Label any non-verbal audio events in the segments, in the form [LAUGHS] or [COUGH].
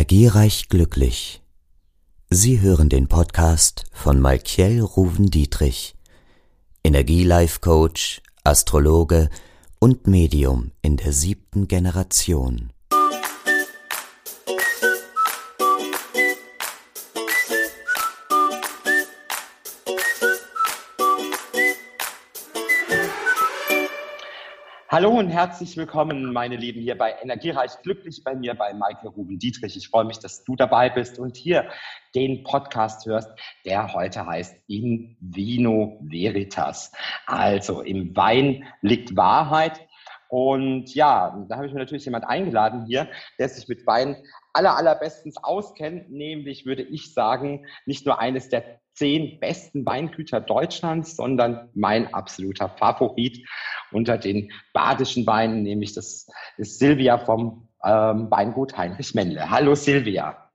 Energiereich glücklich. Sie hören den Podcast von Malkiel Ruven Dietrich, Energielife Coach, Astrologe und Medium in der siebten Generation. Hallo und herzlich willkommen, meine Lieben, hier bei Energiereich Glücklich bei mir, bei Michael Ruben Dietrich. Ich freue mich, dass du dabei bist und hier den Podcast hörst, der heute heißt In Vino Veritas. Also im Wein liegt Wahrheit. Und ja, da habe ich mir natürlich jemand eingeladen hier, der sich mit Wein aller, allerbestens auskennt, nämlich würde ich sagen, nicht nur eines der zehn besten Weingüter Deutschlands, sondern mein absoluter Favorit unter den badischen Weinen, nämlich das ist Silvia vom ähm, Weingut Heinrich Mendle. Hallo Silvia.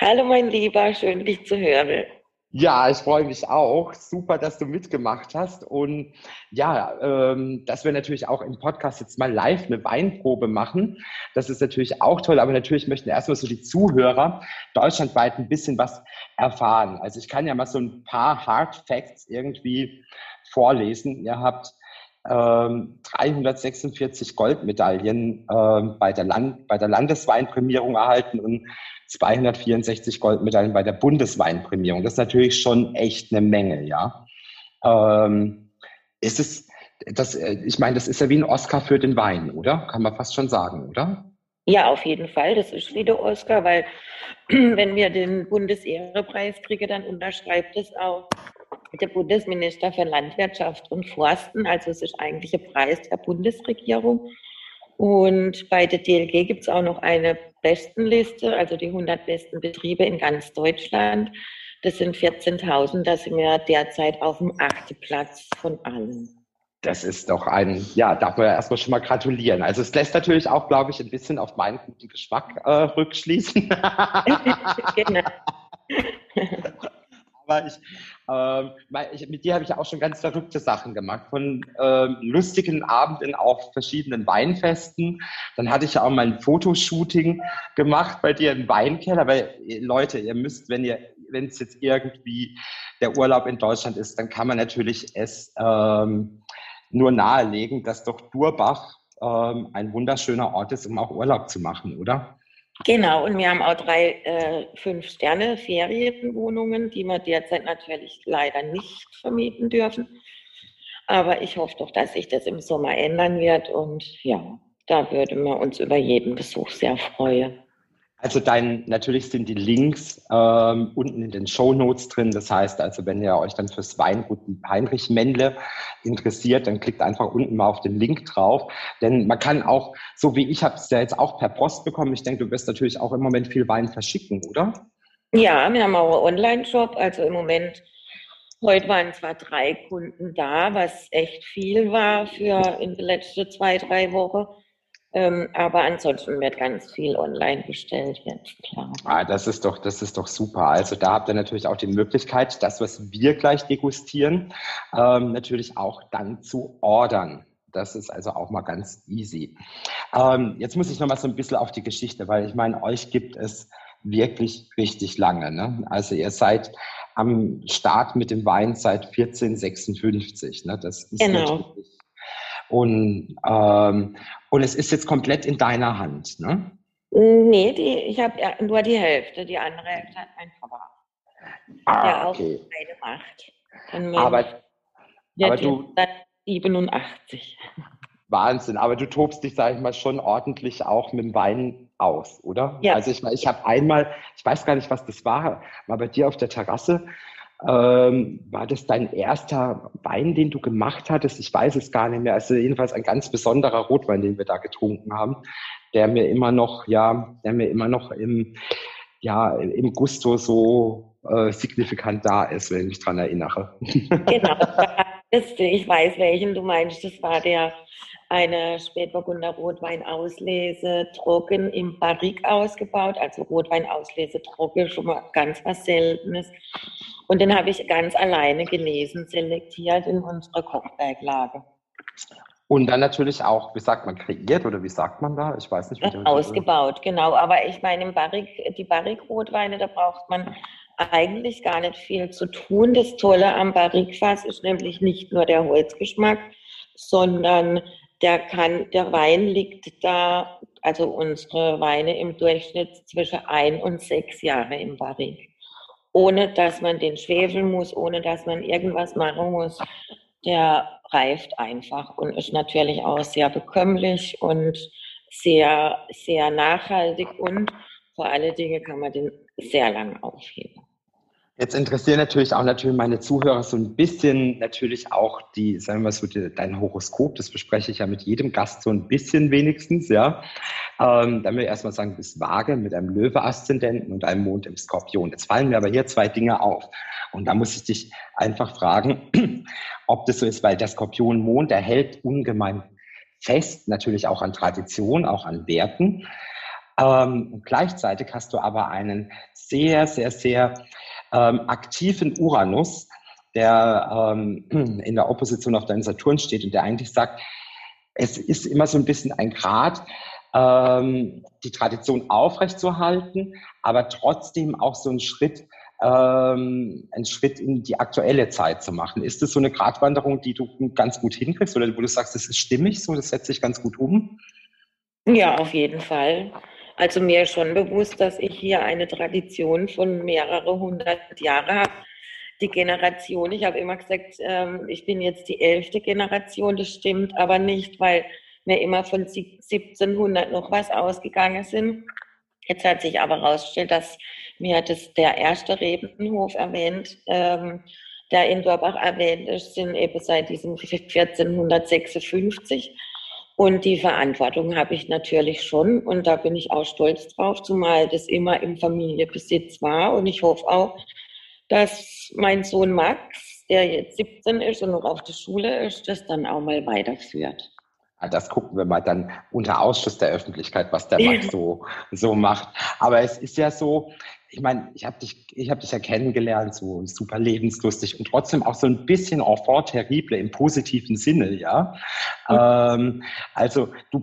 Hallo mein Lieber, schön dich zu hören. Ja, ich freue mich auch. Super, dass du mitgemacht hast. Und ja, ähm, dass wir natürlich auch im Podcast jetzt mal live eine Weinprobe machen. Das ist natürlich auch toll. Aber natürlich möchten erstmal so die Zuhörer deutschlandweit ein bisschen was erfahren. Also ich kann ja mal so ein paar Hard Facts irgendwie vorlesen. Ihr habt 346 Goldmedaillen ähm, bei, der Land bei der Landesweinprämierung erhalten und 264 Goldmedaillen bei der Bundesweinprämierung. Das ist natürlich schon echt eine Menge, ja. Ähm, ist es, das, äh, ich meine, das ist ja wie ein Oscar für den Wein, oder? Kann man fast schon sagen, oder? Ja, auf jeden Fall. Das ist wie der Oscar, weil [CLEARS THROAT] wenn wir den Bundesehrepreis kriegen, dann unterschreibt es auch der Bundesminister für Landwirtschaft und Forsten. Also es ist eigentlich ein Preis der Bundesregierung. Und bei der DLG gibt es auch noch eine Bestenliste, also die 100 besten Betriebe in ganz Deutschland. Das sind 14.000, da sind wir derzeit auf dem achten Platz von allen. Das ist doch ein, ja, darf man ja erstmal schon mal gratulieren. Also es lässt natürlich auch, glaube ich, ein bisschen auf meinen guten Geschmack äh, rückschließen. [LAUGHS] genau. [LAUGHS] Aber ich, äh, ich, mit dir habe ich auch schon ganz verrückte Sachen gemacht. Von äh, lustigen Abenden auf verschiedenen Weinfesten. Dann hatte ich ja auch mal ein Fotoshooting gemacht bei dir im Weinkeller. Weil, Leute, ihr müsst, wenn ihr, wenn es jetzt irgendwie der Urlaub in Deutschland ist, dann kann man natürlich es ähm, nur nahelegen, dass doch Durbach ähm, ein wunderschöner Ort ist, um auch Urlaub zu machen, oder? Genau, und wir haben auch drei äh, Fünf-Sterne-Ferienwohnungen, die wir derzeit natürlich leider nicht vermieten dürfen. Aber ich hoffe doch, dass sich das im Sommer ändern wird. Und ja, da würden wir uns über jeden Besuch sehr freuen. Also dein, natürlich sind die Links ähm, unten in den Show Notes drin. Das heißt also, wenn ihr euch dann fürs Weingut Heinrich Mendle interessiert, dann klickt einfach unten mal auf den Link drauf. Denn man kann auch, so wie ich habe es ja jetzt auch per Post bekommen, ich denke, du wirst natürlich auch im Moment viel Wein verschicken, oder? Ja, wir haben auch einen Online-Shop. Also im Moment, heute waren zwar drei Kunden da, was echt viel war für in den letzten zwei, drei Wochen. Ähm, aber ansonsten wird ganz viel online bestellt jetzt, klar. Ah, das ist doch, das ist doch super. Also da habt ihr natürlich auch die Möglichkeit, das, was wir gleich degustieren, ähm, natürlich auch dann zu ordern. Das ist also auch mal ganz easy. Ähm, jetzt muss ich noch mal so ein bisschen auf die Geschichte, weil ich meine, euch gibt es wirklich richtig lange. Ne? Also ihr seid am Start mit dem Wein seit 1456. Ne? Das ist genau. natürlich und, ähm, und es ist jetzt komplett in deiner Hand, ne? Nee, die, ich habe ja nur die Hälfte. Die andere Hälfte hat mein Papa. Ah, der okay. auch beide macht. Dann aber aber du, 87. Wahnsinn, aber du tobst dich, sag ich mal, schon ordentlich auch mit dem Wein aus, oder? Ja. Also ich, ich habe einmal, ich weiß gar nicht, was das war, mal bei dir auf der Terrasse, ähm, war das dein erster Wein, den du gemacht hattest? Ich weiß es gar nicht mehr. Also jedenfalls ein ganz besonderer Rotwein, den wir da getrunken haben, der mir immer noch, ja, der mir immer noch im, ja, im Gusto so äh, signifikant da ist, wenn ich mich dran erinnere. [LAUGHS] Genau. ich weiß, welchen du meinst. Das war der eine Spätburgunder Rotweinauslese trocken im Barrik ausgebaut, also Rotweinauslese trocken, schon mal ganz was Seltenes. Und den habe ich ganz alleine gelesen, selektiert in unserer Kochberglage. Und dann natürlich auch, wie sagt man, kreiert oder wie sagt man da? Ich weiß nicht. Wie Ausgebaut, genau. Aber ich meine, im Barrik, die Barrique-Rotweine, da braucht man eigentlich gar nicht viel zu tun. Das Tolle am Barrique-Fass ist nämlich nicht nur der Holzgeschmack, sondern der, kann, der Wein liegt da, also unsere Weine im Durchschnitt zwischen ein und sechs Jahre im Barrique. Ohne dass man den schwefeln muss, ohne dass man irgendwas machen muss. Der reift einfach und ist natürlich auch sehr bekömmlich und sehr, sehr nachhaltig und vor allen Dingen kann man den sehr lang aufheben. Jetzt interessieren natürlich auch natürlich meine Zuhörer so ein bisschen natürlich auch die, sagen wir so, die, dein Horoskop. Das bespreche ich ja mit jedem Gast so ein bisschen wenigstens, ja. Ähm, dann will ich erstmal sagen, du bist vage mit einem Löwe-Aszendenten und einem Mond im Skorpion. Jetzt fallen mir aber hier zwei Dinge auf. Und da muss ich dich einfach fragen, [CLEARS THROAT] ob das so ist, weil der Skorpion-Mond, der hält ungemein fest, natürlich auch an Tradition, auch an Werten. Ähm, gleichzeitig hast du aber einen sehr, sehr, sehr ähm, aktiven Uranus, der ähm, [CLEARS THROAT] in der Opposition auf deinen Saturn steht und der eigentlich sagt, es ist immer so ein bisschen ein Grad, ähm, die Tradition aufrechtzuerhalten, aber trotzdem auch so ein Schritt, ähm, einen Schritt in die aktuelle Zeit zu machen. Ist das so eine Gratwanderung, die du ganz gut hinkriegst oder wo du sagst, das ist stimmig so, das setzt sich ganz gut um? Ja, auf jeden Fall. Also mir schon bewusst, dass ich hier eine Tradition von mehrere hundert Jahren habe. Die Generation, ich habe immer gesagt, ähm, ich bin jetzt die elfte Generation, das stimmt aber nicht, weil wir immer von 1700 noch was ausgegangen sind. Jetzt hat sich aber herausgestellt, dass mir das der erste Rebenhof erwähnt, ähm, der in Dorbach erwähnt ist, sind eben seit diesem 1456 und die Verantwortung habe ich natürlich schon und da bin ich auch stolz drauf, zumal das immer im Familienbesitz war. Und ich hoffe auch, dass mein Sohn Max, der jetzt 17 ist und noch auf der Schule ist, das dann auch mal weiterführt. Das gucken wir mal dann unter Ausschuss der Öffentlichkeit, was der [LAUGHS] Max so, so macht. Aber es ist ja so, ich meine, ich habe dich, ich habe dich ja kennengelernt, so super lebenslustig und trotzdem auch so ein bisschen enfant terrible im positiven Sinne, ja. Mhm. Ähm, also du,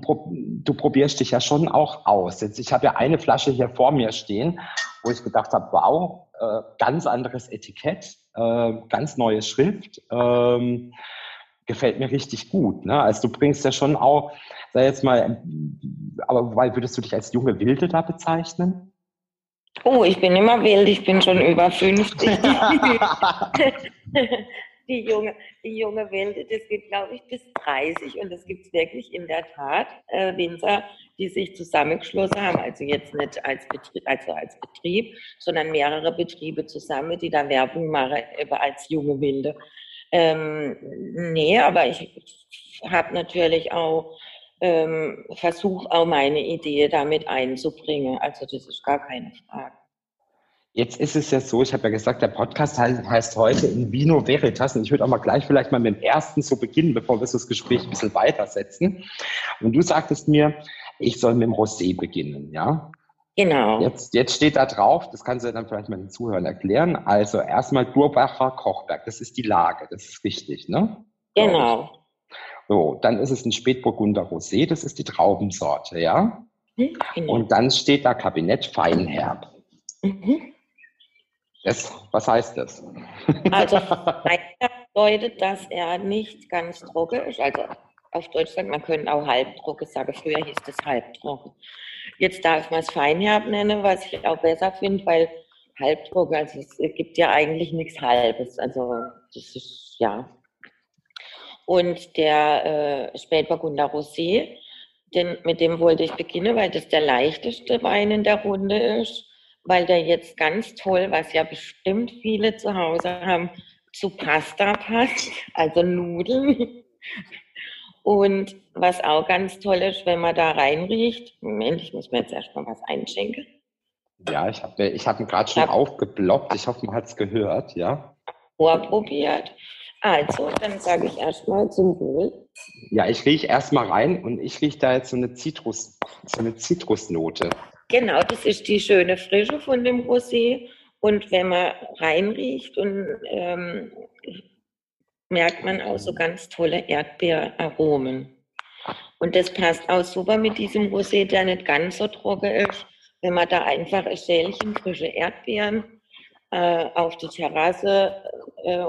du probierst dich ja schon auch aus. Jetzt, ich habe ja eine Flasche hier vor mir stehen, wo ich gedacht habe, wow, äh, ganz anderes Etikett, äh, ganz neue Schrift. Ähm, gefällt mir richtig gut. Ne? Also du bringst ja schon auch, sag jetzt mal, aber wobei würdest du dich als junge Wilde da bezeichnen? Oh, ich bin immer wild, ich bin schon über 50. [LAUGHS] [LAUGHS] die junge, die junge Wilde, das geht, glaube ich, bis 30 und das gibt es wirklich in der Tat äh, Winzer, die sich zusammengeschlossen haben, also jetzt nicht als Betrieb, also als Betrieb, sondern mehrere Betriebe zusammen, die da Werbung machen, über als junge Wilde. Ähm, nee, aber ich habe natürlich auch ähm, versuche auch meine Idee damit einzubringen. Also das ist gar keine Frage. Jetzt ist es ja so, ich habe ja gesagt, der Podcast heißt, heißt heute in Vino Veritas und ich würde auch mal gleich vielleicht mal mit dem ersten so beginnen, bevor wir das Gespräch ein bisschen weitersetzen. Und du sagtest mir, ich soll mit dem Rosé beginnen, ja? Genau. Jetzt, jetzt steht da drauf, das kannst du dann vielleicht mal den Zuhörern erklären. Also erstmal Durbacher Kochberg, das ist die Lage, das ist richtig, ne? Genau. So, dann ist es ein Spätburgunder Rosé, das ist die Traubensorte, ja? Mhm. Und dann steht da Kabinett Feinherb. Mhm. Das, was heißt das? Also [LAUGHS] Feinherb bedeutet, dass er nicht ganz trocken ist. Also auf Deutsch sagt man können auch halbtrocken sagen. Früher hieß das halbtrocken. Jetzt darf man es Feinherb nennen, was ich auch besser finde, weil halbtrocken, also es gibt ja eigentlich nichts Halbes. Also das ist, ja, und der äh, Spätburgunder Rosé, den, mit dem wollte ich beginnen, weil das der leichteste Wein in der Runde ist, weil der jetzt ganz toll, was ja bestimmt viele zu Hause haben, zu Pasta passt, also Nudeln. Und was auch ganz toll ist, wenn man da reinriecht, Moment, ich muss mir jetzt erstmal was einschenken. Ja, ich habe ich hab ihn gerade schon hab, aufgeblockt. Ich hoffe, man hat es gehört, ja. Vorprobiert. Also, dann sage ich erstmal zum Wohl. Ja, ich rieche erstmal rein und ich rieche da jetzt so eine Zitrus, so eine Zitrusnote. Genau, das ist die schöne Frische von dem Rosé. Und wenn man reinriecht und ähm, merkt man auch so ganz tolle Erdbeeraromen. Und das passt auch super mit diesem Rosé, der nicht ganz so trocken ist. Wenn man da einfach ein Schälchen frische Erdbeeren äh, auf die Terrasse äh,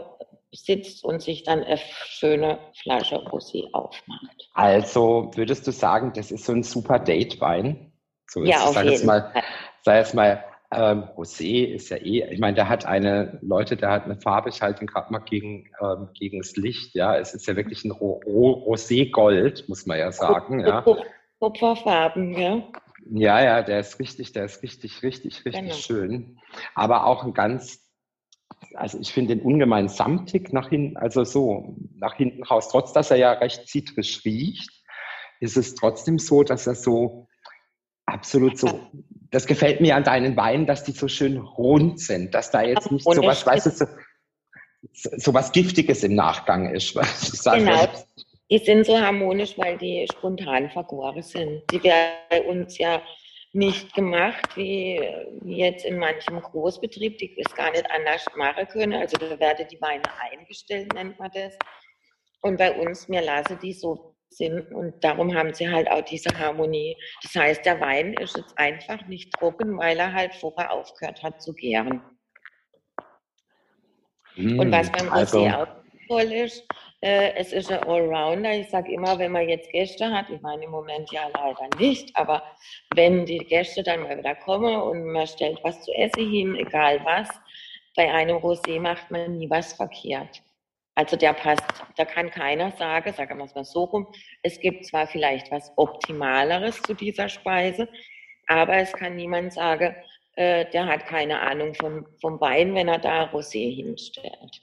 sitzt und sich dann eine schöne Flasche Rosé aufmacht. Also würdest du sagen, das ist so ein super Date-Wein? So ja, auf jeden Fall. Sag jetzt mal, ähm, Rosé ist ja eh, ich meine, der hat eine, Leute, der hat eine Farbe, ich halte ihn gerade mal gegen, ähm, gegen das Licht, ja. Es ist ja wirklich ein Ro Ro Rosé-Gold, muss man ja sagen, ja. Kupferfarben, ja. Ja, ja, der ist richtig, der ist richtig, richtig, richtig genau. schön. Aber auch ein ganz, also ich finde den ungemein samtig nach hinten, also so nach hinten raus. Trotz, dass er ja recht zitrisch riecht, ist es trotzdem so, dass er so absolut so das gefällt mir an deinen Weinen, dass die so schön rund sind, dass da jetzt nicht so was, weißt du, so, so was Giftiges im Nachgang ist. [LAUGHS] Genau. Die sind so harmonisch, weil die spontan vergoren sind. Die werden bei uns ja nicht gemacht, wie, jetzt in manchem Großbetrieb, die es gar nicht anders machen können. Also da werden die Weine eingestellt, nennt man das. Und bei uns, mir lasse die so sind und darum haben sie halt auch diese Harmonie. Das heißt, der Wein ist jetzt einfach nicht trocken, weil er halt vorher aufgehört hat zu gären. Mm, und was beim also, Rosé auch toll ist, äh, es ist ein Allrounder. Ich sage immer, wenn man jetzt Gäste hat, ich meine im Moment ja leider nicht, aber wenn die Gäste dann mal wieder kommen und man stellt was zu essen hin, egal was, bei einem Rosé macht man nie was verkehrt. Also der passt, da kann keiner sagen, sagen wir es mal so rum, es gibt zwar vielleicht was Optimaleres zu dieser Speise, aber es kann niemand sagen, äh, der hat keine Ahnung vom, vom Wein, wenn er da Rosé hinstellt.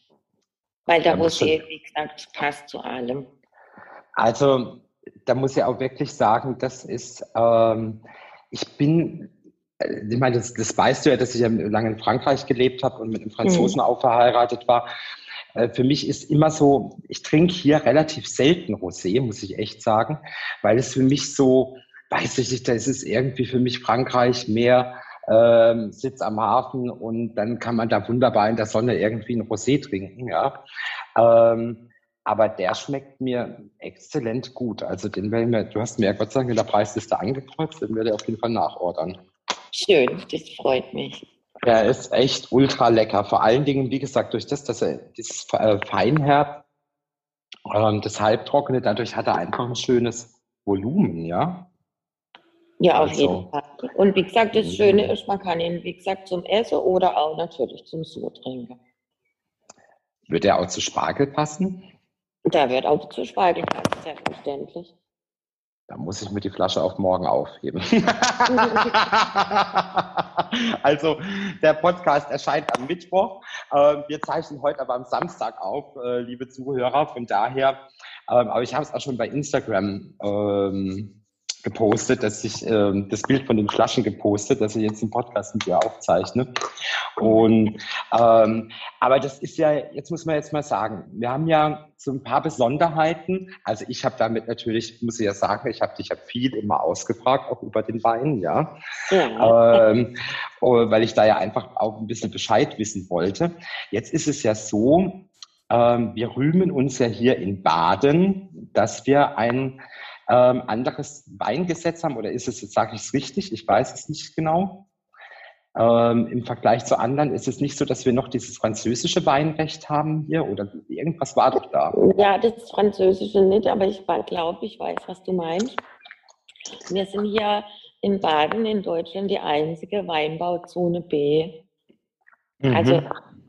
Weil der Rosé, wie gesagt, passt zu allem. Also da muss ich auch wirklich sagen, das ist, ähm, ich bin, äh, ich meine, das, das weißt du ja, dass ich ja lange in Frankreich gelebt habe und mit einem Franzosen mhm. auch verheiratet war. Äh, für mich ist immer so, ich trinke hier relativ selten Rosé, muss ich echt sagen, weil es für mich so, weiß ich nicht, da ist es irgendwie für mich Frankreich mehr ähm, Sitz am Hafen und dann kann man da wunderbar in der Sonne irgendwie ein Rosé trinken, ja. Ähm, aber der schmeckt mir exzellent gut. Also den werden wir, du hast mir ja Gott sei Dank in der Preisliste angekreuzt, den werde ich auf jeden Fall nachordern. Schön, das freut mich. Er ist echt ultra lecker. Vor allen Dingen, wie gesagt, durch das, dass er dieses äh, Feinherb, ähm, das Halbtrockene, dadurch hat er einfach ein schönes Volumen, ja. Ja, auf also, jeden Fall. Und wie gesagt, das Schöne ist, man kann ihn, wie gesagt, zum Essen oder auch natürlich zum So trinken. Wird er auch zu Spargel passen? Der wird auch zu Spargel passen, selbstverständlich. Da muss ich mir die Flasche auf morgen aufheben. [LAUGHS] also der Podcast erscheint am Mittwoch. Ähm, wir zeichnen heute aber am Samstag auf, äh, liebe Zuhörer. Von daher, ähm, aber ich habe es auch schon bei Instagram ähm, gepostet, dass ich ähm, das Bild von den Flaschen gepostet, dass ich jetzt einen Podcast mit dir aufzeichne. Und ähm, aber das ist ja, jetzt muss man jetzt mal sagen, wir haben ja so ein paar Besonderheiten. Also ich habe damit natürlich, muss ich ja sagen, ich habe dich ja viel immer ausgefragt, auch über den Wein, ja. ja. Ähm, oh, weil ich da ja einfach auch ein bisschen Bescheid wissen wollte. Jetzt ist es ja so, ähm, wir rühmen uns ja hier in Baden, dass wir ein ähm, anderes Weingesetz haben, oder ist es, jetzt sage ich es richtig, ich weiß es nicht genau. Ähm, Im Vergleich zu anderen ist es nicht so, dass wir noch dieses französische Weinrecht haben hier oder irgendwas war doch da. Ja, das Französische nicht, aber ich glaube, ich weiß, was du meinst. Wir sind hier in Baden in Deutschland die einzige Weinbauzone B. Mhm. Also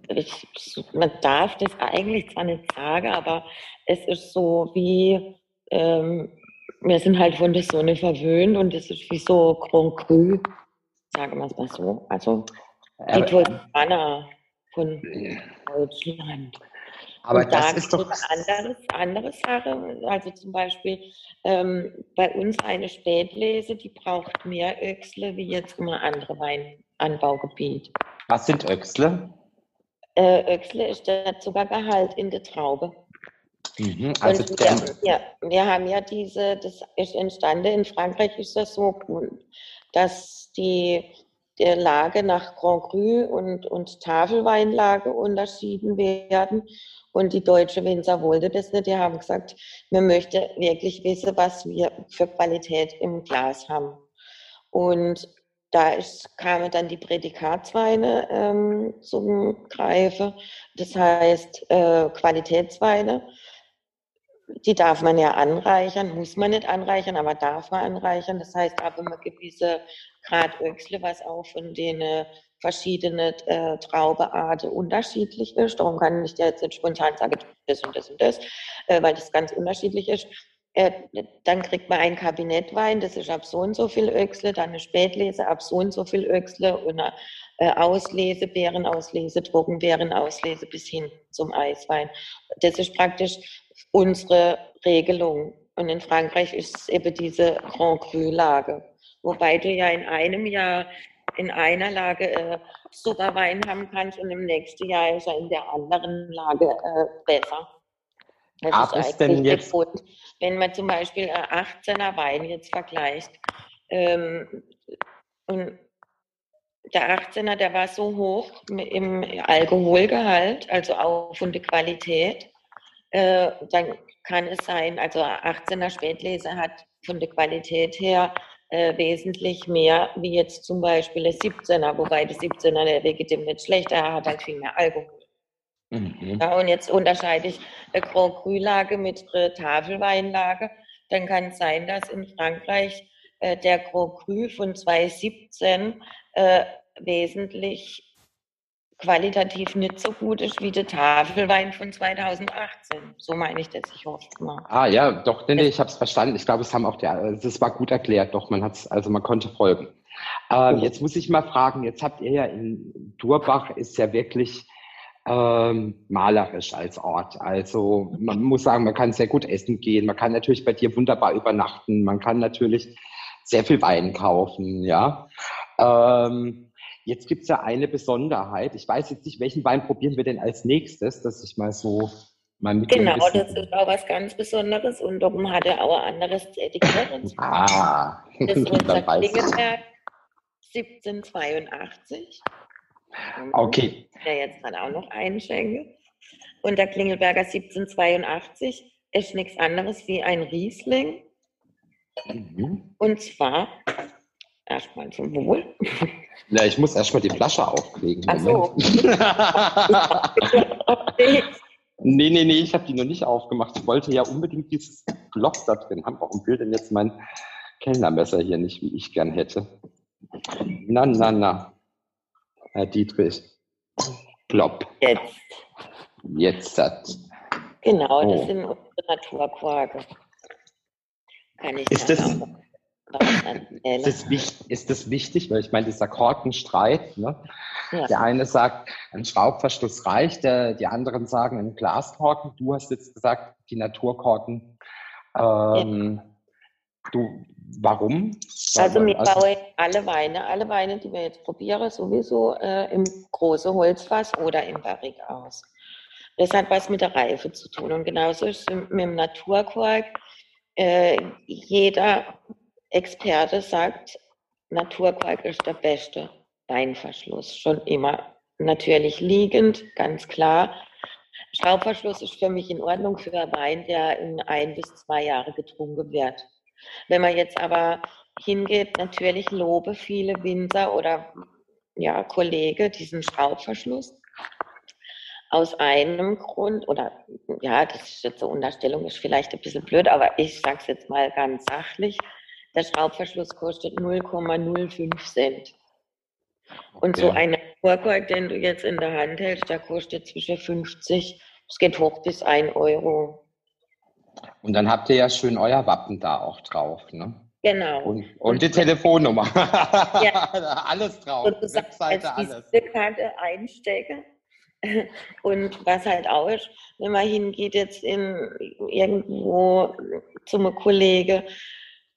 ich, man darf das eigentlich zwar nicht sagen, aber es ist so wie ähm, wir sind halt von der Sonne verwöhnt und es ist wie so Grand Cru, sagen wir es mal so. Also die Toskana von Deutschland. Aber und das da ist doch eine andere Sache. Also zum Beispiel ähm, bei uns eine Spätlese, die braucht mehr Öchsle wie jetzt immer andere Weinanbaugebiet. Was sind Öchsle? Äh, Öchsle ist der Zuckergehalt in der Traube. Mhm, also wir, ja, wir haben ja diese, das ist entstanden, in Frankreich ist das so, dass die der Lage nach Grand Cru und, und Tafelweinlage unterschieden werden. Und die deutsche Winzer wollte das nicht. Die haben gesagt, wir möchten wirklich wissen, was wir für Qualität im Glas haben. Und da ist, kamen dann die Prädikatsweine ähm, zum Greifen. Das heißt äh, Qualitätsweine. Die darf man ja anreichern, muss man nicht anreichern, aber darf man anreichern. Das heißt, ab einem gewissen Grad Öchsle, was auch von den äh, verschiedene äh, Traubearten unterschiedlich ist. Darum kann ich jetzt nicht spontan sagen, das und das und das, äh, weil das ganz unterschiedlich ist. Äh, dann kriegt man ein Kabinettwein, das ist ab so und so viel Öchsle, dann eine Spätlese ab so und so viel Öchsle und eine äh, Auslese, Beerenauslese, Trockenbeerenauslese bis hin zum Eiswein. Das ist praktisch unsere Regelung. Und in Frankreich ist es eben diese Grand Cru-Lage. Wobei du ja in einem Jahr in einer Lage äh, Zuckerwein haben kannst und im nächsten Jahr ist er in der anderen Lage äh, besser. Das Ach, ist, denn jetzt... Grund. Wenn man zum Beispiel äh, 18er Wein jetzt vergleicht ähm, und der 18er, der war so hoch im Alkoholgehalt, also auch von der Qualität, äh, dann kann es sein, also 18er Spätlese hat von der Qualität her äh, wesentlich mehr wie jetzt zum Beispiel der 17er, wobei der 17er der legitim nicht schlechter, er hat halt viel mehr Alkohol. Mhm. Ja, und jetzt unterscheide ich eine Grand Cru-Lage mit einer Tafelweinlage. Dann kann es sein, dass in Frankreich äh, der Grand Cru von 2017 äh, wesentlich qualitativ nicht so gut ist wie der Tafelwein von 2018. So meine ich das, ich hoffe mal. Ah ja, doch, nee, nee ich habe es verstanden. Ich glaube, es haben auch der, das war gut erklärt, doch, man hat's, also man konnte folgen. Ähm, jetzt muss ich mal fragen, jetzt habt ihr ja in Durbach ist ja wirklich ähm, malerisch als Ort. Also man muss sagen, man kann sehr gut essen gehen, man kann natürlich bei dir wunderbar übernachten, man kann natürlich sehr viel Wein kaufen, ja. Ähm, Jetzt gibt es ja eine Besonderheit. Ich weiß jetzt nicht, welchen Wein probieren wir denn als nächstes, dass ich mal so mal mit Genau, das ist auch was ganz Besonderes und darum hat er auch ein anderes Etikett. ah, das ist [LAUGHS] unser Klingelberg 1782. Okay. Der jetzt gerade auch noch einschenke. Und der Klingelberger 1782 ist nichts anderes wie ein Riesling. Mhm. Und zwar Erstmal zum Wohl. Ja, ich muss erstmal die Flasche auflegen. Ach so. [LAUGHS] nee, nee, nee, ich habe die noch nicht aufgemacht. Ich wollte ja unbedingt dieses Block da drin haben. Warum will denn jetzt mein Kellnermesser hier nicht, wie ich gern hätte? Na, na, na. Herr Dietrich. Plopp. Jetzt. Jetzt hat. Genau, das oh. sind unsere Naturquarke. Kann ich ist das, ist das, wichtig, ist das wichtig? Weil ich meine, dieser Korkenstreit, ne? Ja. der eine sagt, ein Schraubverschluss reicht, der, die anderen sagen ein Glaskorken. Du hast jetzt gesagt, die Naturkorken. Ähm, ja. Du, warum? Also, ich also, baue alle Weine, alle Weine, die wir jetzt probieren, sowieso äh, im großen Holzfass oder im Barrik aus. Das hat was mit der Reife zu tun. Und genauso ist es mit dem Naturkork. Äh, jeder Experte sagt, Naturkalk ist der beste Weinverschluss. Schon immer natürlich liegend, ganz klar. Schraubverschluss ist für mich in Ordnung für Wein, der in ein bis zwei Jahre getrunken wird. Wenn man jetzt aber hingeht, natürlich lobe viele Winzer oder ja, Kollege diesen Schraubverschluss. Aus einem Grund, oder ja, das ist jetzt so Unterstellung, ist vielleicht ein bisschen blöd, aber ich sage es jetzt mal ganz sachlich. Der Schraubverschluss kostet 0,05 Cent. Und so ein Vorkork, den du jetzt in der Hand hältst, der kostet zwischen 50, es geht hoch bis 1 Euro. Und dann habt ihr ja schön euer Wappen da auch drauf, ne? Genau. Und, und die Telefonnummer. Ja. [LAUGHS] alles drauf. Und du sagst, Webseite, als alles. Karte einstecken. [LAUGHS] Und was halt auch ist, wenn man hingeht jetzt in irgendwo zum Kollege,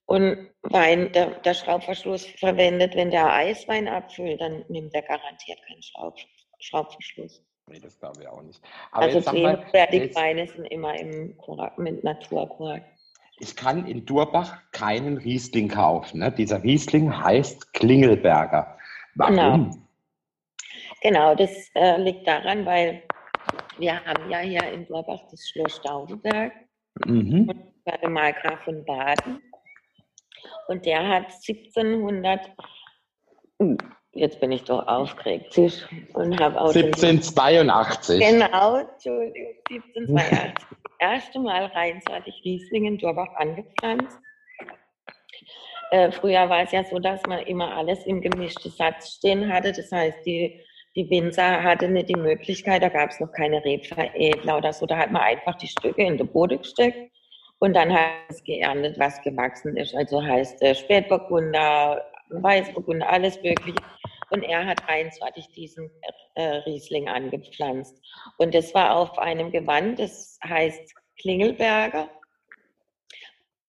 und Wein, der, der, Schraubverschluss verwendet, wenn der Eiswein abfüllt, dann nimmt er garantiert keinen Schraub, Schraubverschluss. Nee, das glaube ich auch nicht. Aber also Fertigweine sind immer im mit Naturkork. Ich kann in Durbach keinen Riesling kaufen. Ne? Dieser Riesling heißt Klingelberger. Warum? Genau, genau das äh, liegt daran, weil wir haben ja hier in Durbach das Schloss Staudenberg mhm. und war der Markgraf von Baden. Und der hat 1700, hm, jetzt bin ich doch aufgeregt und habe auch 1782. Genau, Entschuldigung, 1782. das erste Mal reinsortig Riesling in Durbach angepflanzt. Äh, früher war es ja so, dass man immer alles im gemischten Satz stehen hatte. Das heißt, die, die Winzer hatten nicht die Möglichkeit, da gab es noch keine Rebveredler oder so, da hat man einfach die Stücke in den Boden gesteckt und dann hat es geerntet, was gewachsen ist. Also heißt äh, Spätburgunder, Weißburgunder, alles Mögliche. Und er hat einsortig diesen äh, Riesling angepflanzt. Und das war auf einem Gewand, das heißt Klingelberger.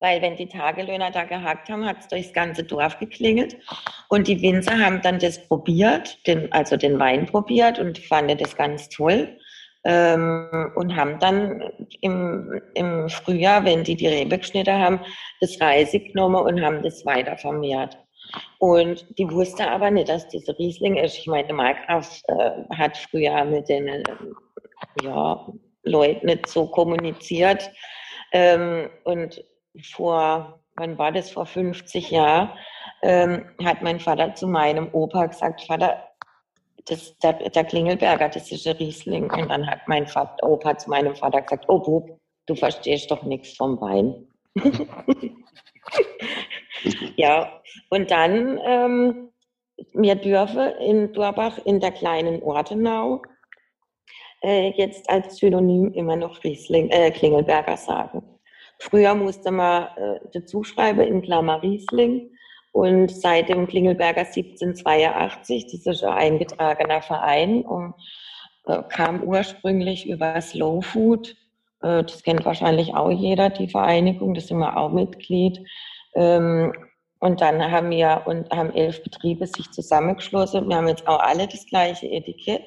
Weil wenn die Tagelöhner da gehackt haben, hat es durchs ganze Dorf geklingelt. Und die Winzer haben dann das probiert, den, also den Wein probiert und fanden das ganz toll. Ähm, und haben dann im, im Frühjahr, wenn die die Rebe geschnitten haben, das Reisig genommen und haben das weiter vermehrt. Und die wusste aber nicht, dass das Riesling ist. Ich meine, Markgraf äh, hat früher mit den äh, ja, Leuten nicht so kommuniziert. Ähm, und vor, wann war das, vor 50 Jahren, ähm, hat mein Vater zu meinem Opa gesagt, Vater, das, der, der Klingelberger, das ist ein Riesling. Und dann hat mein Vater, Opa zu meinem Vater gesagt, oh Bub, du verstehst doch nichts vom Wein. [LAUGHS] ja, und dann, ähm, wir dürfen in Durbach in der kleinen Ortenau äh, jetzt als Synonym immer noch Riesling, äh, Klingelberger sagen. Früher musste man äh, dazu schreiben in Klammer Riesling und seit dem Klingelberger 1782, das ist ein eingetragener Verein, und, äh, kam ursprünglich über Slow Food. Äh, das kennt wahrscheinlich auch jeder, die Vereinigung, da sind wir auch Mitglied. Ähm, und dann haben wir und haben elf Betriebe sich zusammengeschlossen. Wir haben jetzt auch alle das gleiche Etikett.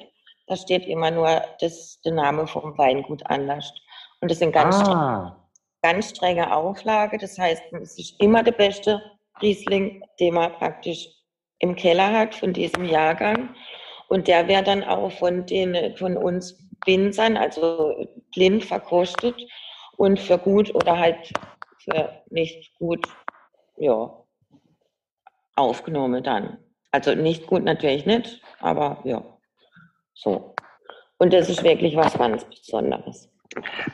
Da steht immer nur das, der Name vom Weingut anders. Und das sind ganz, ah. ganz strenge Auflage. Das heißt, es ist immer der beste Riesling, den man praktisch im Keller hat von diesem Jahrgang. Und der wird dann auch von den, von uns Winzern, also blind verkostet und für gut oder halt für nicht gut, ja, aufgenommen dann. Also nicht gut natürlich nicht, aber ja, so. Und das ist wirklich was ganz Besonderes.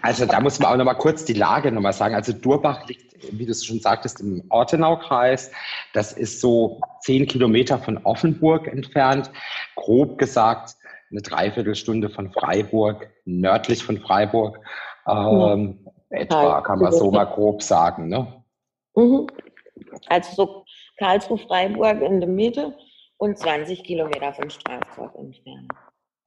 Also da muss man auch noch mal kurz die Lage noch mal sagen. Also Durbach liegt, wie du es schon sagtest, im Ortenaukreis. Das ist so zehn Kilometer von Offenburg entfernt. Grob gesagt eine Dreiviertelstunde von Freiburg, nördlich von Freiburg. Ähm, ja. Etwa kann man so mal grob sagen. Ne? Mhm. Also so Karlsruhe-Freiburg in der Mitte und 20 Kilometer von Straßburg entfernt.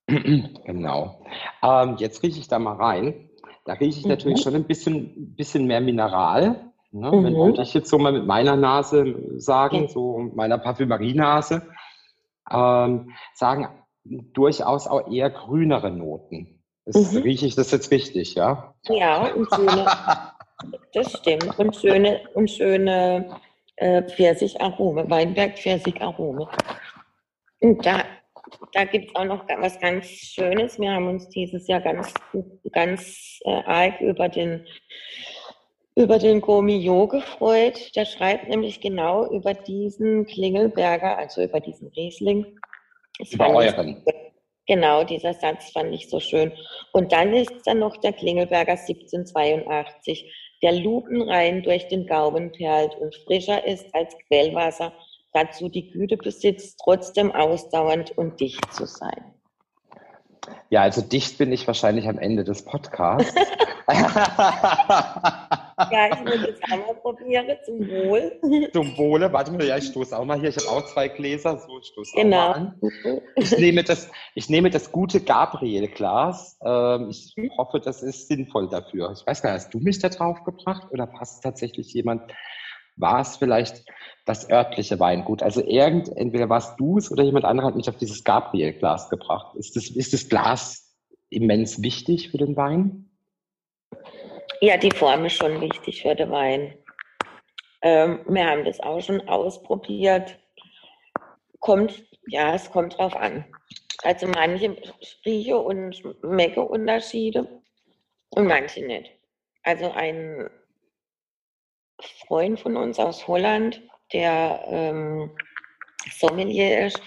[CLEARS THROAT] Genau. Ähm, jetzt rieche ich da mal rein. Da rieche ich mhm. natürlich schon ein bisschen, bisschen mehr Mineral. Ne? Mhm. Wenn würde ich jetzt so mal mit meiner Nase sagen, so meiner Parfümerienase, ähm, sagen durchaus auch eher grünere Noten. Das, mhm. Rieche ich das jetzt richtig, ja? Ja, und schöne, [LAUGHS] das stimmt. Und schöne, und schöne äh, Pfirsicharome, Weinberg-Pfirsicharome. Und da da gibt es auch noch was ganz Schönes. Wir haben uns dieses Jahr ganz, ganz äh, arg über den, über den Gomio gefreut. Der schreibt nämlich genau über diesen Klingelberger, also über diesen Riesling. Das über euren. Genau, dieser Satz fand ich so schön. Und dann ist dann noch der Klingelberger 1782, der lupenrein durch den Gaumen perlt und frischer ist als Quellwasser dazu die Güte besitzt, trotzdem ausdauernd und dicht zu sein. Ja, also dicht bin ich wahrscheinlich am Ende des Podcasts. [LAUGHS] ja, ich würde jetzt einmal probieren, zum Wohl. Zum Wohle, warte mal, ja, ich stoße auch mal hier. Ich habe auch zwei Gläser, so, ich stoße genau. auch mal an. Ich nehme das, ich nehme das gute Gabriel-Glas. Ähm, ich hoffe, das ist sinnvoll dafür. Ich weiß gar nicht, hast du mich da drauf gebracht oder passt tatsächlich jemand war es vielleicht das örtliche Weingut. Also irgend, entweder warst du es oder jemand anderer hat mich auf dieses Gabriel-Glas gebracht. Ist das, ist das Glas immens wichtig für den Wein? Ja, die Form ist schon wichtig für den Wein. Ähm, wir haben das auch schon ausprobiert. Kommt, ja, es kommt drauf an. Also manche Rieche und Schmeckeunterschiede und manche nicht. Also ein Freund von uns aus Holland, der ähm, Sommelier ist,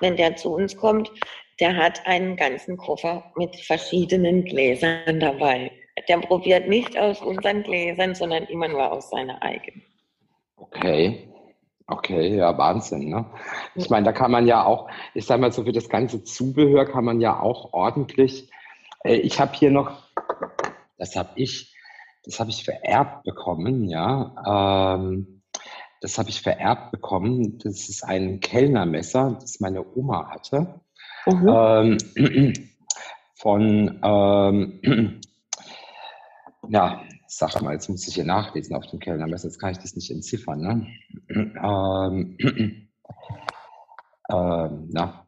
wenn der zu uns kommt, der hat einen ganzen Koffer mit verschiedenen Gläsern dabei. Der probiert nicht aus unseren Gläsern, sondern immer nur aus seiner eigenen. Okay. Okay, ja, Wahnsinn. Ne? Ich meine, da kann man ja auch, ich sage mal so, für das ganze Zubehör kann man ja auch ordentlich. Äh, ich habe hier noch, das habe ich, das habe ich vererbt bekommen, ja. Ähm, das habe ich vererbt bekommen. Das ist ein Kellnermesser, das meine Oma hatte. Mhm. Ähm, [CLEARS THROAT] von, ähm, [CLEARS THROAT] ja, sag mal, jetzt muss ich hier nachlesen auf dem Kellnermesser, jetzt kann ich das nicht entziffern. Ne? [CLEARS THROAT] Ähm, ähm, na,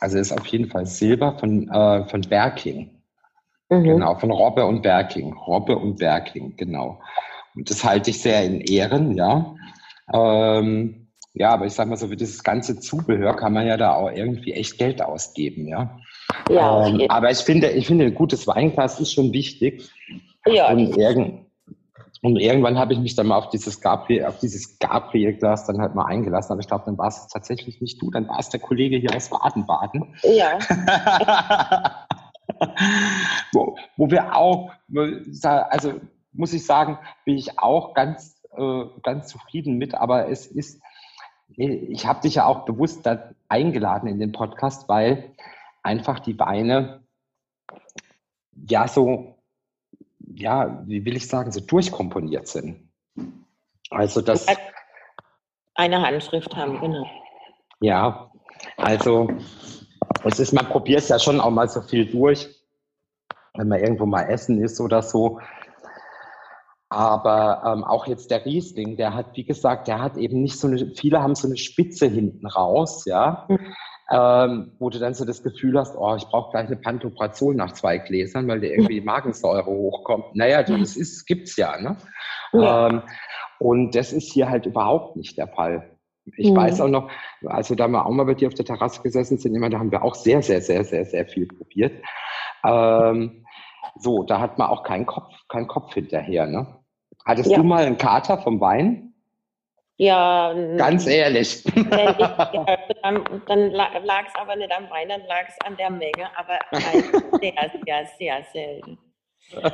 also ist auf jeden Fall Silber von, äh, von Berking. Mhm. Genau, von Robbe und Berking. Robbe und Berking, genau. Und das halte ich sehr in Ehren, ja. Ähm, ja, aber ich sag mal so, für dieses ganze Zubehör kann man ja da auch irgendwie echt Geld ausgeben, ja. Ja. Ähm, aber ich finde, ich finde, ein gutes Weinglas ist schon wichtig. Ja. Und, irgend, und irgendwann habe ich mich dann mal auf dieses Gabriel, auf dieses Gabriel-Glas dann halt mal eingelassen. Aber ich glaube, dann war es tatsächlich nicht du, dann war es der Kollege hier aus Baden-Baden. Ja. [LAUGHS] [LAUGHS] [LAUGHS] wo, wo wir auch, also muss ich sagen, bin ich auch ganz, äh, ganz zufrieden mit. Aber es ist, ich habe dich ja auch bewusst da eingeladen in den Podcast, weil einfach die Weine ja so ja, wie will ich sagen, so durchkomponiert sind. Also das. Eine Handschrift haben, genau. Ja, also es ist, man probiert es ja schon auch mal so viel durch, wenn man irgendwo mal essen ist oder so. Aber ähm, auch jetzt der Riesling, der hat, wie gesagt, der hat eben nicht so eine, viele haben so eine Spitze hinten raus, ja. Mhm ähm, wo du dann so das Gefühl hast, oh, ich brauche gleich eine Pantoprazol nach zwei Gläsern, weil dir irgendwie die Magensäure hochkommt. Naja, das ist, gibt's ja, ne? Ja. Ähm, und das ist hier halt überhaupt nicht der Fall. Ich mhm. weiß auch noch, als wir da mal auch mal bei dir auf der Terrasse gesessen sind, immer, da haben wir auch sehr, sehr, sehr, sehr, sehr viel probiert. Ähm, so, da hat man auch keinen Kopf, keinen Kopf hinterher, ne? Hattest ja. du mal einen Kater vom Wein? Ja. Ganz ehrlich. [LAUGHS] Ja, dann, dann lag es aber nicht am Wein, dann lag es an der Menge, aber sehr, sehr, sehr selten.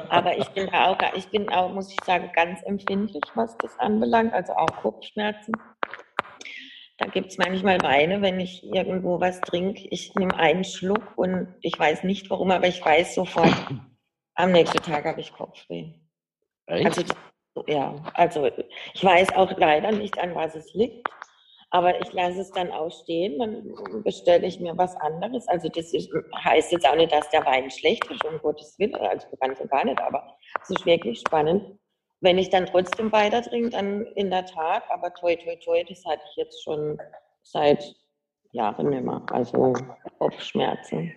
Aber ich bin auch, ich bin auch, muss ich sagen, ganz empfindlich, was das anbelangt, also auch Kopfschmerzen. Da gibt es manchmal Weine, wenn ich irgendwo was trinke. Ich nehme einen Schluck und ich weiß nicht warum, aber ich weiß sofort, am nächsten Tag habe ich Kopfweh. Echt? Also ja, also ich weiß auch leider nicht, an was es liegt, aber ich lasse es dann ausstehen, dann bestelle ich mir was anderes. Also das ist, heißt jetzt auch nicht, dass der Wein schlecht ist, um Gottes Willen, also ganz und gar nicht, aber es ist wirklich spannend. Wenn ich dann trotzdem weiter trinke, dann in der Tat, aber toi, toi, toi, das hatte ich jetzt schon seit Jahren mehr, also Kopfschmerzen.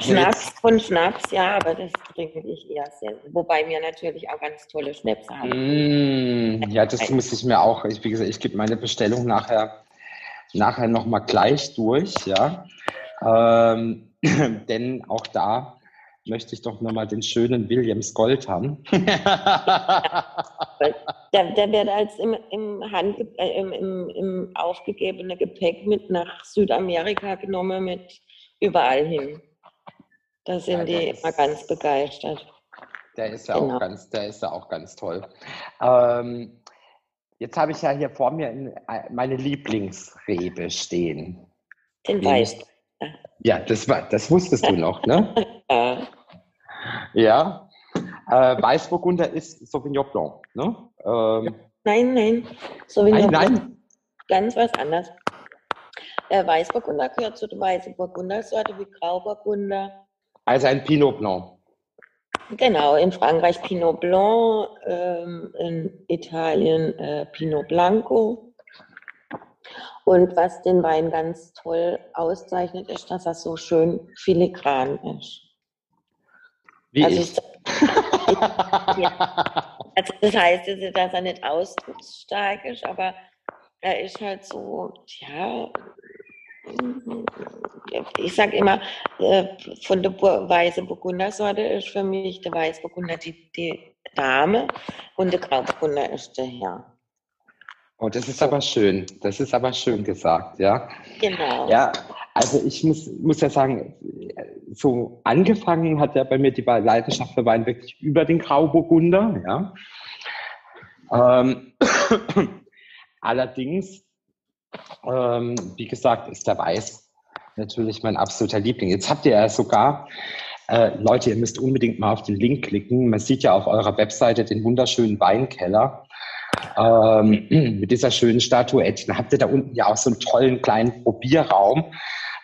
Schnaps von Schnaps, ja, aber das trinke ich eher selten. Wobei wir natürlich auch ganz tolle Schnäpse haben. Mm, ja, das muss ich mir auch, ich, wie gesagt, ich gebe meine Bestellung nachher, nachher nochmal gleich durch, ja. Ähm, [CLEARS THROAT] denn auch da möchte ich doch nochmal den schönen Williams Gold haben. [LAUGHS] der, der, wird als im, im, Hand, äh, im, im, im aufgegebene Gepäck mit nach Südamerika genommen, mit überall hin. Da sind ja, die ist, immer ganz begeistert. Der ist ja genau. auch ganz, der ist ja auch ganz toll. Ähm, jetzt habe ich ja hier vor mir äh, meine Lieblingsrebe stehen. Den weißt Ja, das, war, das wusstest du noch, ne? [LAUGHS] ja. Ja. Äh, Weißburgunder ist Sauvignon Blanc, ne? Ähm, nein, nein. Sauvignon nein, nein. Ganz was anderes. Der Weißburgunder gehört zu der Weißburgunder-Sorte wie Grauburgunder, also ein Pinot Blanc. Genau, in Frankreich Pinot Blanc, ähm, in Italien äh, Pinot Blanco. Und was den Wein ganz toll auszeichnet, ist, dass er so schön filigran ist. Wie also, ich. [LAUGHS] ja. also das heißt, dass er nicht ausdrucksstark ist, aber er ist halt so, ja, ich sage immer, äh, von der weißen Burgundersorte ist für mich der Weißburgunder die, die Dame und der Grauburgunder ist der Herr. Oh, das ist aber schön. Das ist aber schön gesagt, ja. Genau. Ja, also ich muss, muss ja sagen, so angefangen hat ja bei mir die Leidenschaft für Wein wirklich über den Grauburgunder, ja. Ähm, [COUGHS] allerdings, ähm, wie gesagt, ist der Weiß natürlich mein absoluter Liebling. Jetzt habt ihr ja sogar, äh, Leute, ihr müsst unbedingt mal auf den Link klicken. Man sieht ja auf eurer Webseite den wunderschönen Weinkeller ähm, [CLEARS THROAT] mit dieser schönen Statuette. Dann habt ihr da unten ja auch so einen tollen kleinen Probierraum,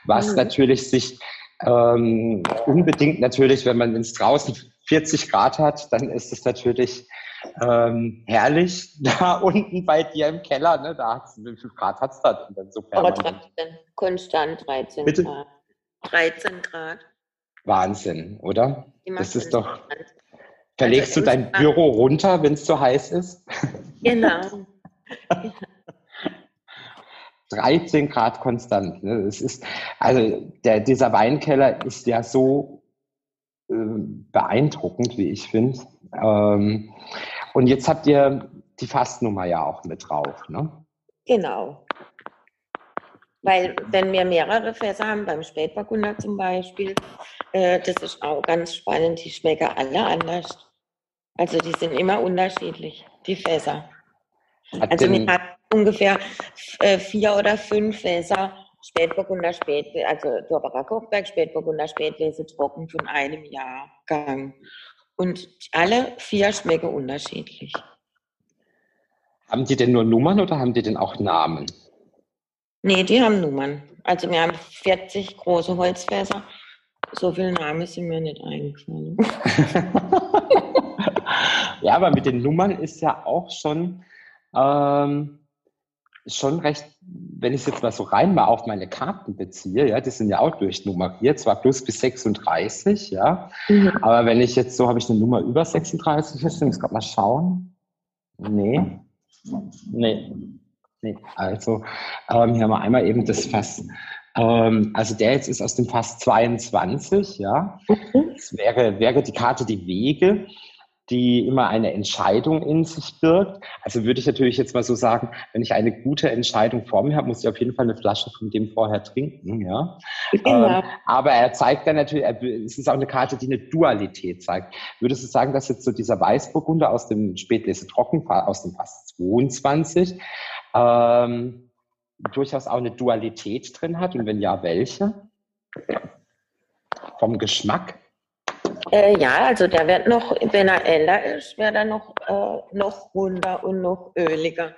was mhm. natürlich sich ähm, unbedingt natürlich, wenn man es draußen 40 Grad hat, dann ist es natürlich ähm, herrlich [LAUGHS] da unten bei dir im Keller. Ne? Da hat's, wie viel Grad hat es da denn so permanent? konstant 13 Bitte? Grad. 13 Grad. Wahnsinn, oder? Das ist doch. Verlegst also du dein Büro runter, wenn es so heiß ist? Genau. [LAUGHS] 13 Grad konstant. Ne? Das ist, also der, dieser Weinkeller ist ja so äh, beeindruckend, wie ich finde. Ähm, und jetzt habt ihr die Fastnummer ja auch mit drauf, ne? Genau. Weil wenn wir mehrere Fässer haben, beim Spätburgunder zum Beispiel, äh, das ist auch ganz spannend, die schmecken alle anders. Also die sind immer unterschiedlich, die Fässer. Hat also wir haben ungefähr äh, vier oder fünf Fässer Spätburgunder Spät, also Dorberer Kochberg, Spätburgunder Spätlese trocken von einem Jahrgang. Und alle vier schmecken unterschiedlich. Haben die denn nur Nummern oder haben die denn auch Namen? Nee, die haben Nummern. Also wir haben 40 große Holzfässer. So viele Namen sind mir nicht eingefallen. [LAUGHS] ja, aber mit den Nummern ist ja auch schon ähm, schon recht, wenn ich es jetzt mal so rein mal auf meine Karten beziehe, ja, die sind ja auch durchnummeriert, zwar plus bis 36, ja, mhm. aber wenn ich jetzt so, habe ich eine Nummer über 36, jetzt muss ich gerade mal schauen. Nee, nee, nee, also ähm, hier haben wir einmal eben das Fass, ähm, also der jetzt ist aus dem Fass 22, ja, mhm. das wäre, wäre die Karte die Wege, die immer eine Entscheidung in sich birgt. Also würde ich natürlich jetzt mal so sagen, wenn ich eine gute Entscheidung vor mir habe, muss ich auf jeden Fall eine Flasche von dem vorher trinken, ja. Genau. Ähm, aber er zeigt dann natürlich, es ist auch eine Karte, die eine Dualität zeigt. Würdest du sagen, dass jetzt so dieser Weißburgunder aus dem Spätlese Trocken, aus dem Fass 22, ähm, durchaus auch eine Dualität drin hat? Und wenn ja, welche? Vom Geschmack? Äh, ja, also der wird noch, wenn er älter ist, wird er noch, äh, noch runder und noch öliger.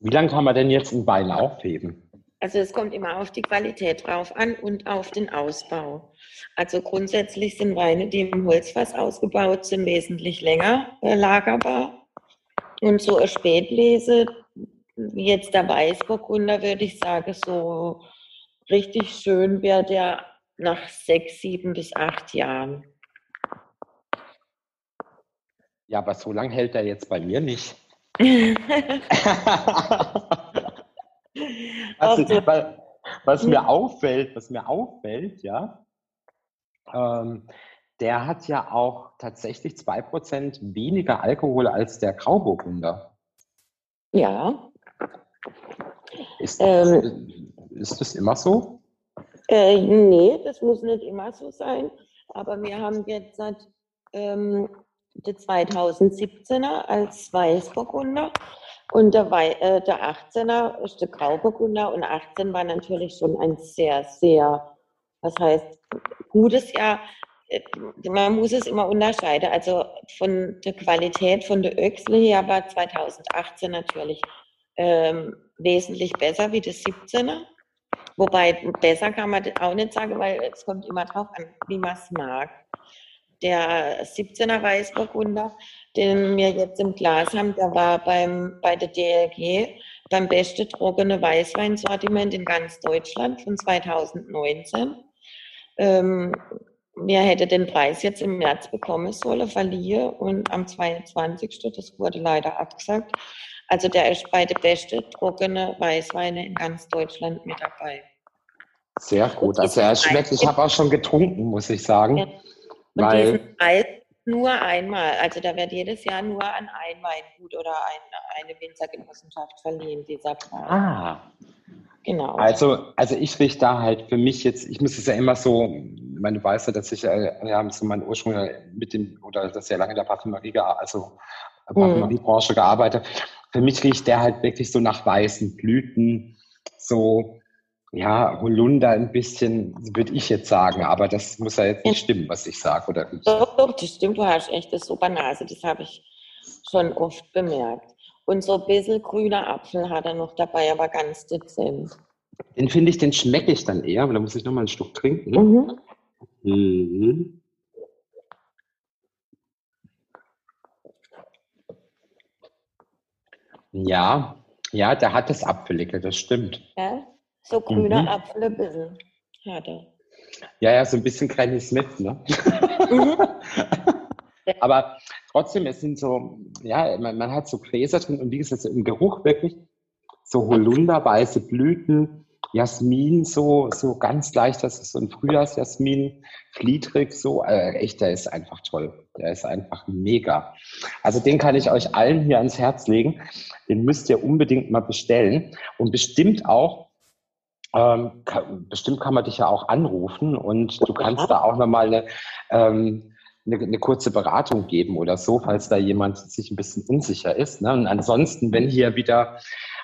Wie lange kann man denn jetzt einen Wein aufheben? Also es kommt immer auf die Qualität drauf an und auf den Ausbau. Also grundsätzlich sind Weine, die im Holzfass ausgebaut sind, wesentlich länger äh, lagerbar. Und so eine Spätlese, wie jetzt der Weißburgunder, würde ich sagen, so richtig schön wird der nach sechs, sieben bis acht Jahren. Ja, aber so lange hält er jetzt bei mir nicht. [LAUGHS] also, weil, was mir auffällt, was mir auffällt, ja, ähm, der hat ja auch tatsächlich 2% weniger Alkohol als der Grauburgunder. Ja. Ist das, ähm, ist das immer so? Äh, nee, das muss nicht immer so sein. Aber wir haben jetzt seit ähm, der 2017er als Weißburgunder und der, Wei äh, der 18er ist der Grauburgunder und 18 war natürlich schon ein sehr, sehr, was heißt, gutes Jahr. Äh, man muss es immer unterscheiden. Also von der Qualität von der Öchsle her war 2018 natürlich ähm, wesentlich besser wie das 17er. Wobei besser kann man auch nicht sagen, weil es kommt immer drauf an, wie man es mag. Der 17er Weißburgunder, den wir jetzt im Glas haben, der war beim, bei der DLG beim beste trockene Weißweinsortiment in ganz Deutschland von 2019. Ähm, wir hätten den Preis jetzt im März bekommen sollen, verliehen und am 22. das wurde leider abgesagt. Also der ist bei der beste trockene Weißweine in ganz Deutschland mit dabei. Sehr gut. Also er schmeckt, ich habe auch schon getrunken, muss ich sagen. Ja. Und weil diesen Preis nur einmal. Also da wird jedes Jahr nur an ein Weingut oder ein, eine Winzergenossenschaft verliehen, dieser Preis. Ah. Genau. Also, also ich richte da halt für mich jetzt, ich muss es ja immer so, ich meine, ja, dass ich äh, ja, so meinen Ursprung mit dem, oder das ja lange in der Parfümerie, also mhm. Parfümeriebranche gearbeitet. Für mich riecht der halt wirklich so nach weißen Blüten, so ja, Holunder ein bisschen, würde ich jetzt sagen, aber das muss ja jetzt nicht stimmen, was ich sage, oder? Doch, doch, das stimmt, du hast echt eine super Nase, das habe ich schon oft bemerkt. Und so ein bisschen grüner Apfel hat er noch dabei, aber ganz dezent. Den finde ich, den schmecke ich dann eher, aber da muss ich noch mal einen Stück trinken. Mhm. Mhm. Ja, ja, der hat das Apfelige, das stimmt. Ja? So grüner mhm. Apfel ein bisschen. Hat er. Ja, ja, so ein bisschen Granny Smith, ne? Mhm. [LAUGHS] Aber trotzdem, es sind so, ja, man, man, hat so Gräser drin und wie gesagt, so im Geruch wirklich so Holunder, weiße Blüten, Jasmin, so, so ganz leicht, das ist so ein Frühjahrsjasmin, fliedrig, so, äh, echt, der ist einfach toll. Der ist einfach mega. Also den kann ich euch allen hier ans Herz legen. Den müsst ihr unbedingt mal bestellen und bestimmt auch ähm, kann, bestimmt kann man dich ja auch anrufen und du kannst da auch nochmal eine, ähm, eine, eine kurze Beratung geben oder so, falls da jemand sich ein bisschen unsicher ist. Ne? Und ansonsten, wenn hier wieder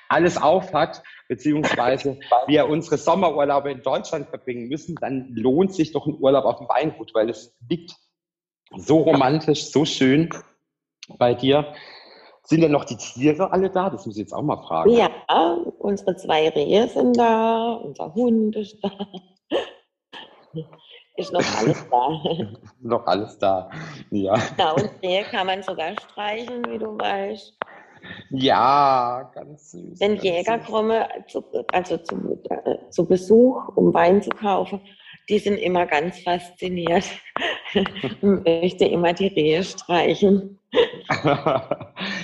alles auf hat, beziehungsweise [LAUGHS] wir unsere Sommerurlaube in Deutschland verbringen müssen, dann lohnt sich doch ein Urlaub auf dem Weingut, weil es liegt so romantisch, so schön bei dir. Sind denn noch die Tiere alle da? Das muss ich jetzt auch mal fragen. Ja, unsere zwei Rehe sind da, unser Hund ist da. Ist noch alles da. [LAUGHS] noch alles da, ja. Ja, und Rehe kann man sogar streichen, wie du weißt. Ja, ganz süß. Wenn ganz Jäger kommen, zu, also zu, äh, zu Besuch, um Wein zu kaufen, die sind immer ganz fasziniert [LAUGHS] und möchte immer die Rehe streichen. [LAUGHS]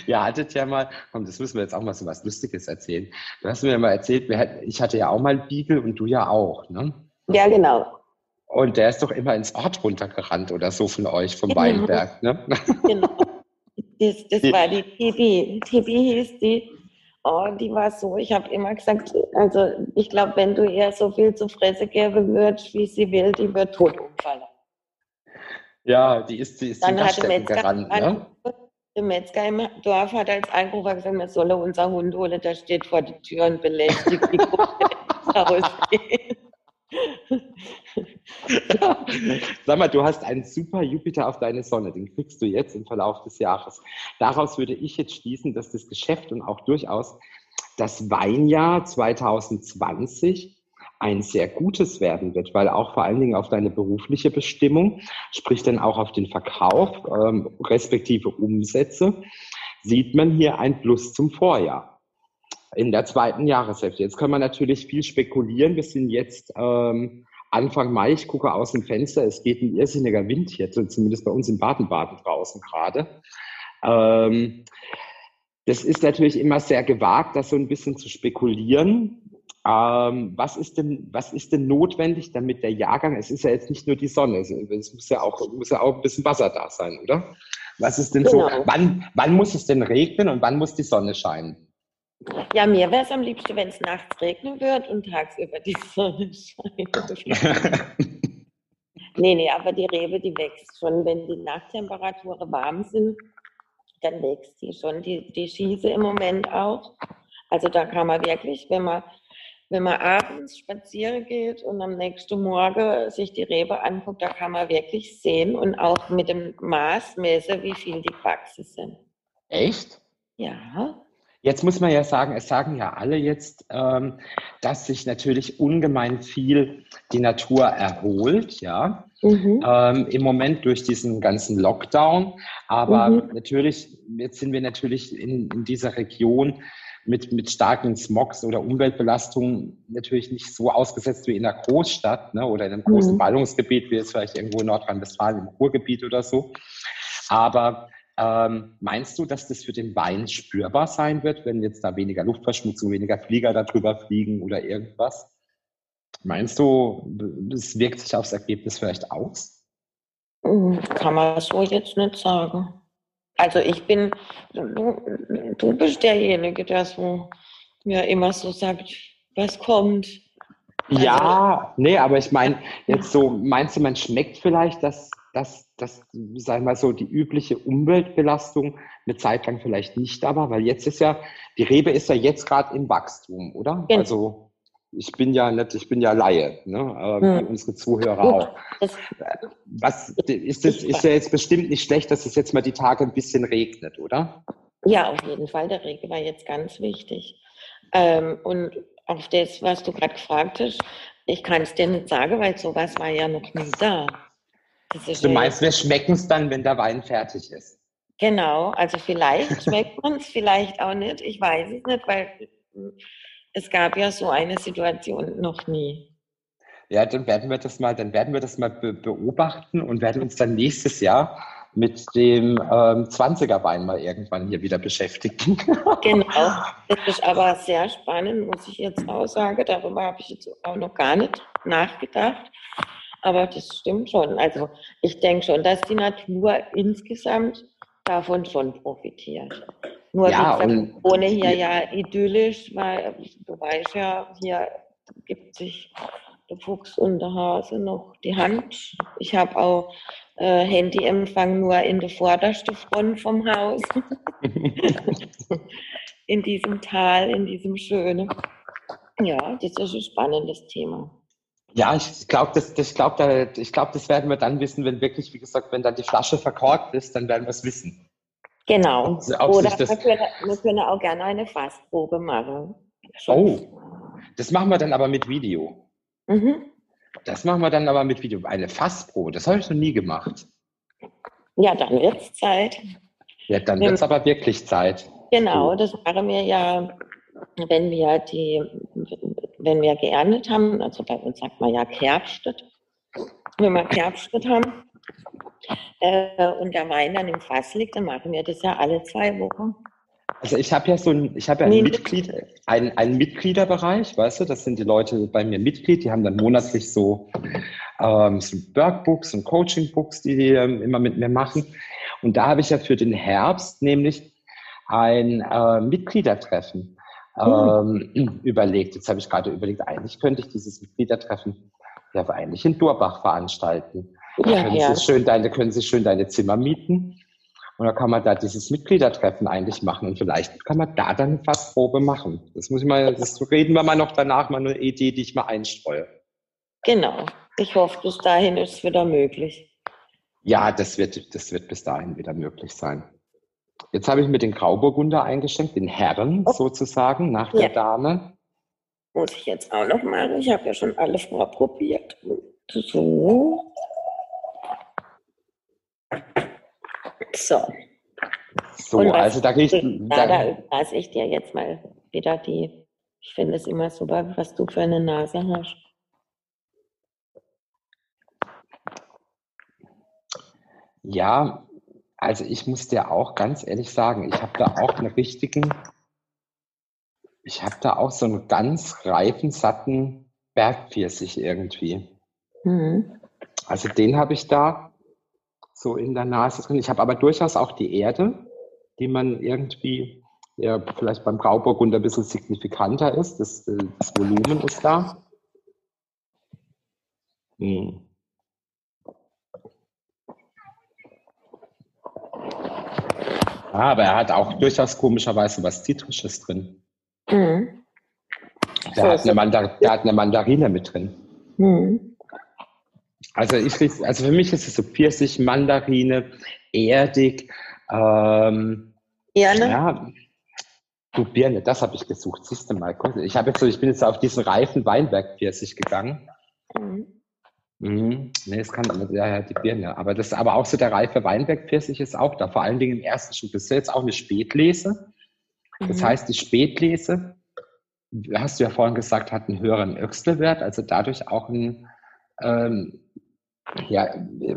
ja, hattet ja mal, komm, das müssen wir jetzt auch mal so was Lustiges erzählen. Du hast mir ja mal erzählt, ich hatte ja auch mal einen Beagle und du ja auch, ne? Ja, genau. Und der ist doch immer ins Ort runtergerannt oder so von euch, vom genau. Weinberg, ne? Genau. Das, das war die Tibi. Tibi hieß die. Oh, die war so, ich habe immer gesagt, also ich glaube, wenn du ihr so viel zu Fresse geben würdest, wie sie will, die wird tot umfallen. Ja, die ist, die ist Dann hat der Metzger, gerannt, ne? der Metzger im Dorf hat als Anrufer gesagt, wir sollen unser Hund holen, der steht vor der Tür und belästigt die rausgehen. [LAUGHS] [LAUGHS] Sag mal, du hast einen super Jupiter auf deine Sonne, den kriegst du jetzt im Verlauf des Jahres. Daraus würde ich jetzt schließen, dass das Geschäft und auch durchaus das Weinjahr 2020 ein sehr gutes werden wird, weil auch vor allen Dingen auf deine berufliche Bestimmung, sprich dann auch auf den Verkauf, ähm, respektive Umsätze, sieht man hier ein Plus zum Vorjahr in der zweiten Jahreshälfte. Jetzt können wir natürlich viel spekulieren. Wir sind jetzt ähm, Anfang Mai, ich gucke aus dem Fenster, es geht ein irrsinniger Wind hier, zumindest bei uns in Baden-Baden draußen gerade. Ähm, das ist natürlich immer sehr gewagt, das so ein bisschen zu spekulieren. Ähm, was, ist denn, was ist denn notwendig, damit der Jahrgang, es ist ja jetzt nicht nur die Sonne, es, muss ja auch, muss ja auch ein bisschen Wasser da sein, oder? Was ist denn genau. so, wann, wann muss es denn regnen und wann muss die Sonne scheinen? Ja, mir wäre es am liebsten, wenn es nachts regnen wird und tagsüber die Sonne scheint. [LAUGHS] nee, nee, aber die Rebe, die wächst schon, wenn die Nachttemperaturen warm sind, dann wächst die schon. Die, die schieße im Moment auch. Also da kann man wirklich, wenn man, wenn man abends spazieren geht und am nächsten Morgen sich die Rebe anguckt, da kann man wirklich sehen und auch mit dem Maß messen, wie viel die gewachsen sind. Echt? Ja. Jetzt muss man ja sagen, es sagen ja alle jetzt, ähm, dass sich natürlich ungemein viel die Natur erholt, ja. Mhm. Ähm, Im Moment durch diesen ganzen Lockdown. Aber mhm. natürlich, jetzt sind wir natürlich in, in dieser Region mit, mit starken Smogs oder Umweltbelastungen natürlich nicht so ausgesetzt wie in einer Großstadt ne, oder in einem großen mhm. Ballungsgebiet, wie jetzt vielleicht irgendwo in Nordrhein-Westfalen im Ruhrgebiet oder so. Aber Ähm, meinst du, dass das für den Wein spürbar sein wird, wenn jetzt da weniger Luftverschmutzung, weniger Flieger darüber fliegen oder irgendwas? Meinst du, es wirkt sich aufs Ergebnis vielleicht aus? Hm, kann man so jetzt nicht sagen. Also ich bin, du, du bist derjenige, der so mir immer so sagt, was kommt. Also, ja, nee, aber ich meine, jetzt so, meinst du, man schmeckt vielleicht, dass, dass, dass, sag ich mal so, die übliche Umweltbelastung eine Zeit lang vielleicht nicht da war? Weil jetzt ist ja, die Rebe ist ja jetzt gerade im Wachstum, oder? Genau. Also ich bin ja nicht, ich bin ja Laie, ne? Äh, hm. unsere Zuhörer auch. Was ist das, ist ja jetzt bestimmt nicht schlecht, dass es jetzt mal die Tage ein bisschen regnet, oder? Ja, auf jeden Fall. Der Regen war jetzt ganz wichtig. Ähm, und auf das, was du gerade gefragt hast, ich kann es dir nicht sagen, weil sowas war ja noch nie da. Du meinst, wir schmecken es dann, wenn der Wein fertig ist? Genau, also vielleicht schmeckt man es, vielleicht auch nicht. Ich weiß es nicht, weil es gab ja so eine Situation noch nie. Ja, dann werden wir das mal, dann werden wir das mal be beobachten und werden uns dann nächstes Jahr mit dem ähm, 20er Wein mal irgendwann hier wieder beschäftigen. [LAUGHS] genau. Das ist aber sehr spannend, muss ich jetzt auch sagen. Darüber habe ich jetzt auch noch gar nicht nachgedacht. Aber das stimmt schon. Also ich denke schon, dass die Natur insgesamt davon schon profitiert. Nur ja, wie gesagt, ohne hier ja idyllisch, weil du weißt ja, hier gibt sich der Fuchs und der Hase noch die Hand. Ich habe auch äh, Handyempfang nur in der vordersten Front vom Haus. [LAUGHS] in diesem Tal, in diesem schönen. Ja, das ist ein spannendes Thema. Ja, ich glaube, das, das, glaub, da, glaub, das werden wir dann wissen, wenn wirklich, wie gesagt, wenn dann die Flasche verkorkt ist, dann werden wir es wissen. Genau. Oder wir können, wir können, auch gerne eine Fassprobe machen. Oh, das machen wir dann aber mit Video. Mhm. Das machen wir dann aber mit Video. Eine Fassprobe, das habe ich noch nie gemacht. Ja, dann wird es Zeit. Ja, dann wird es aber wirklich Zeit. Genau, das machen wir ja, wenn wir die, wenn wir geerntet haben, also bei uns sagt man ja Kerbstet. Wenn wir Kerbstet haben, äh, und der Wein dann im Fass liegt, dann machen wir das ja alle zwei Wochen. Also ich habe ja so ein, ich habe ja ein Mitglied, ein, einen Mitgliederbereich, weißt du, das sind die Leute bei mir Mitglied, die haben dann monatlich so, ähm, so Workbooks und Coachingbooks, die die ähm, immer mit mir machen. Und da habe ich ja für den Herbst nämlich ein äh, Mitgliedertreffen ähm, mhm. [CLEARS THROAT] überlegt. Jetzt habe ich gerade überlegt, eigentlich könnte ich dieses Mitgliedertreffen ja eigentlich in Durbach veranstalten. Ja, können, ja. Sie schön deine, können Sie schön deine Zimmer mieten. Und dann kann man da dieses Mitgliedertreffen eigentlich machen. Und vielleicht kann man da dann eine Fassprobe machen. Das muss ich mal, das reden wir mal noch danach, mal eine Idee, die ich mal einstreue. Genau. Ich hoffe, bis dahin ist es wieder möglich. Ja, das wird, das wird bis dahin wieder möglich sein. Jetzt habe ich mir den Grauburgunder eingeschenkt, den Herren oh. sozusagen, nach ja. der Dame. Muss ich jetzt auch noch machen. Ich habe ja schon alle vorprobiert. So. So. So, was, also da gehe ich. Da, da lasse ich dir jetzt mal wieder die. Ich finde es immer super, was du für eine Nase hast. Ja, also ich muss dir auch ganz ehrlich sagen, ich habe da auch einen richtigen, ich habe da auch so einen ganz reifen, satten Bergpfirsich irgendwie. Mhm. Also den habe ich da so in der Nase drin. Ich habe aber durchaus auch die Erde, die man irgendwie ja, vielleicht beim Grauburgunder ein bisschen signifikanter ist. Das, äh, das Volumen ist da. Hm. Aber er hat auch durchaus komischerweise was Zitrisches drin. Mhm. Der, hat eine der hat eine Mandarine mit drin. Mhm. Also, ich, also für mich ist es so Pfirsich, Mandarine, erdig. Ähm, Birne? Ja, du Birne, das habe ich gesucht. Siehst du mal, ich habe jetzt so, ich bin jetzt auf diesen reifen Weinberg Pfirsich gegangen. Mhm. Mhm. Nee, es kann, ja, ja, die Birne. Aber das, aber auch so der reife Weinberg Pfirsich ist auch da. Vor allen Dingen im ersten Schritt. Das ist jetzt auch eine Spätlese. Das mhm. heißt, die Spätlese, hast du ja vorhin gesagt, hat einen höheren Öxlewert, also dadurch auch einen, ähm, Ja,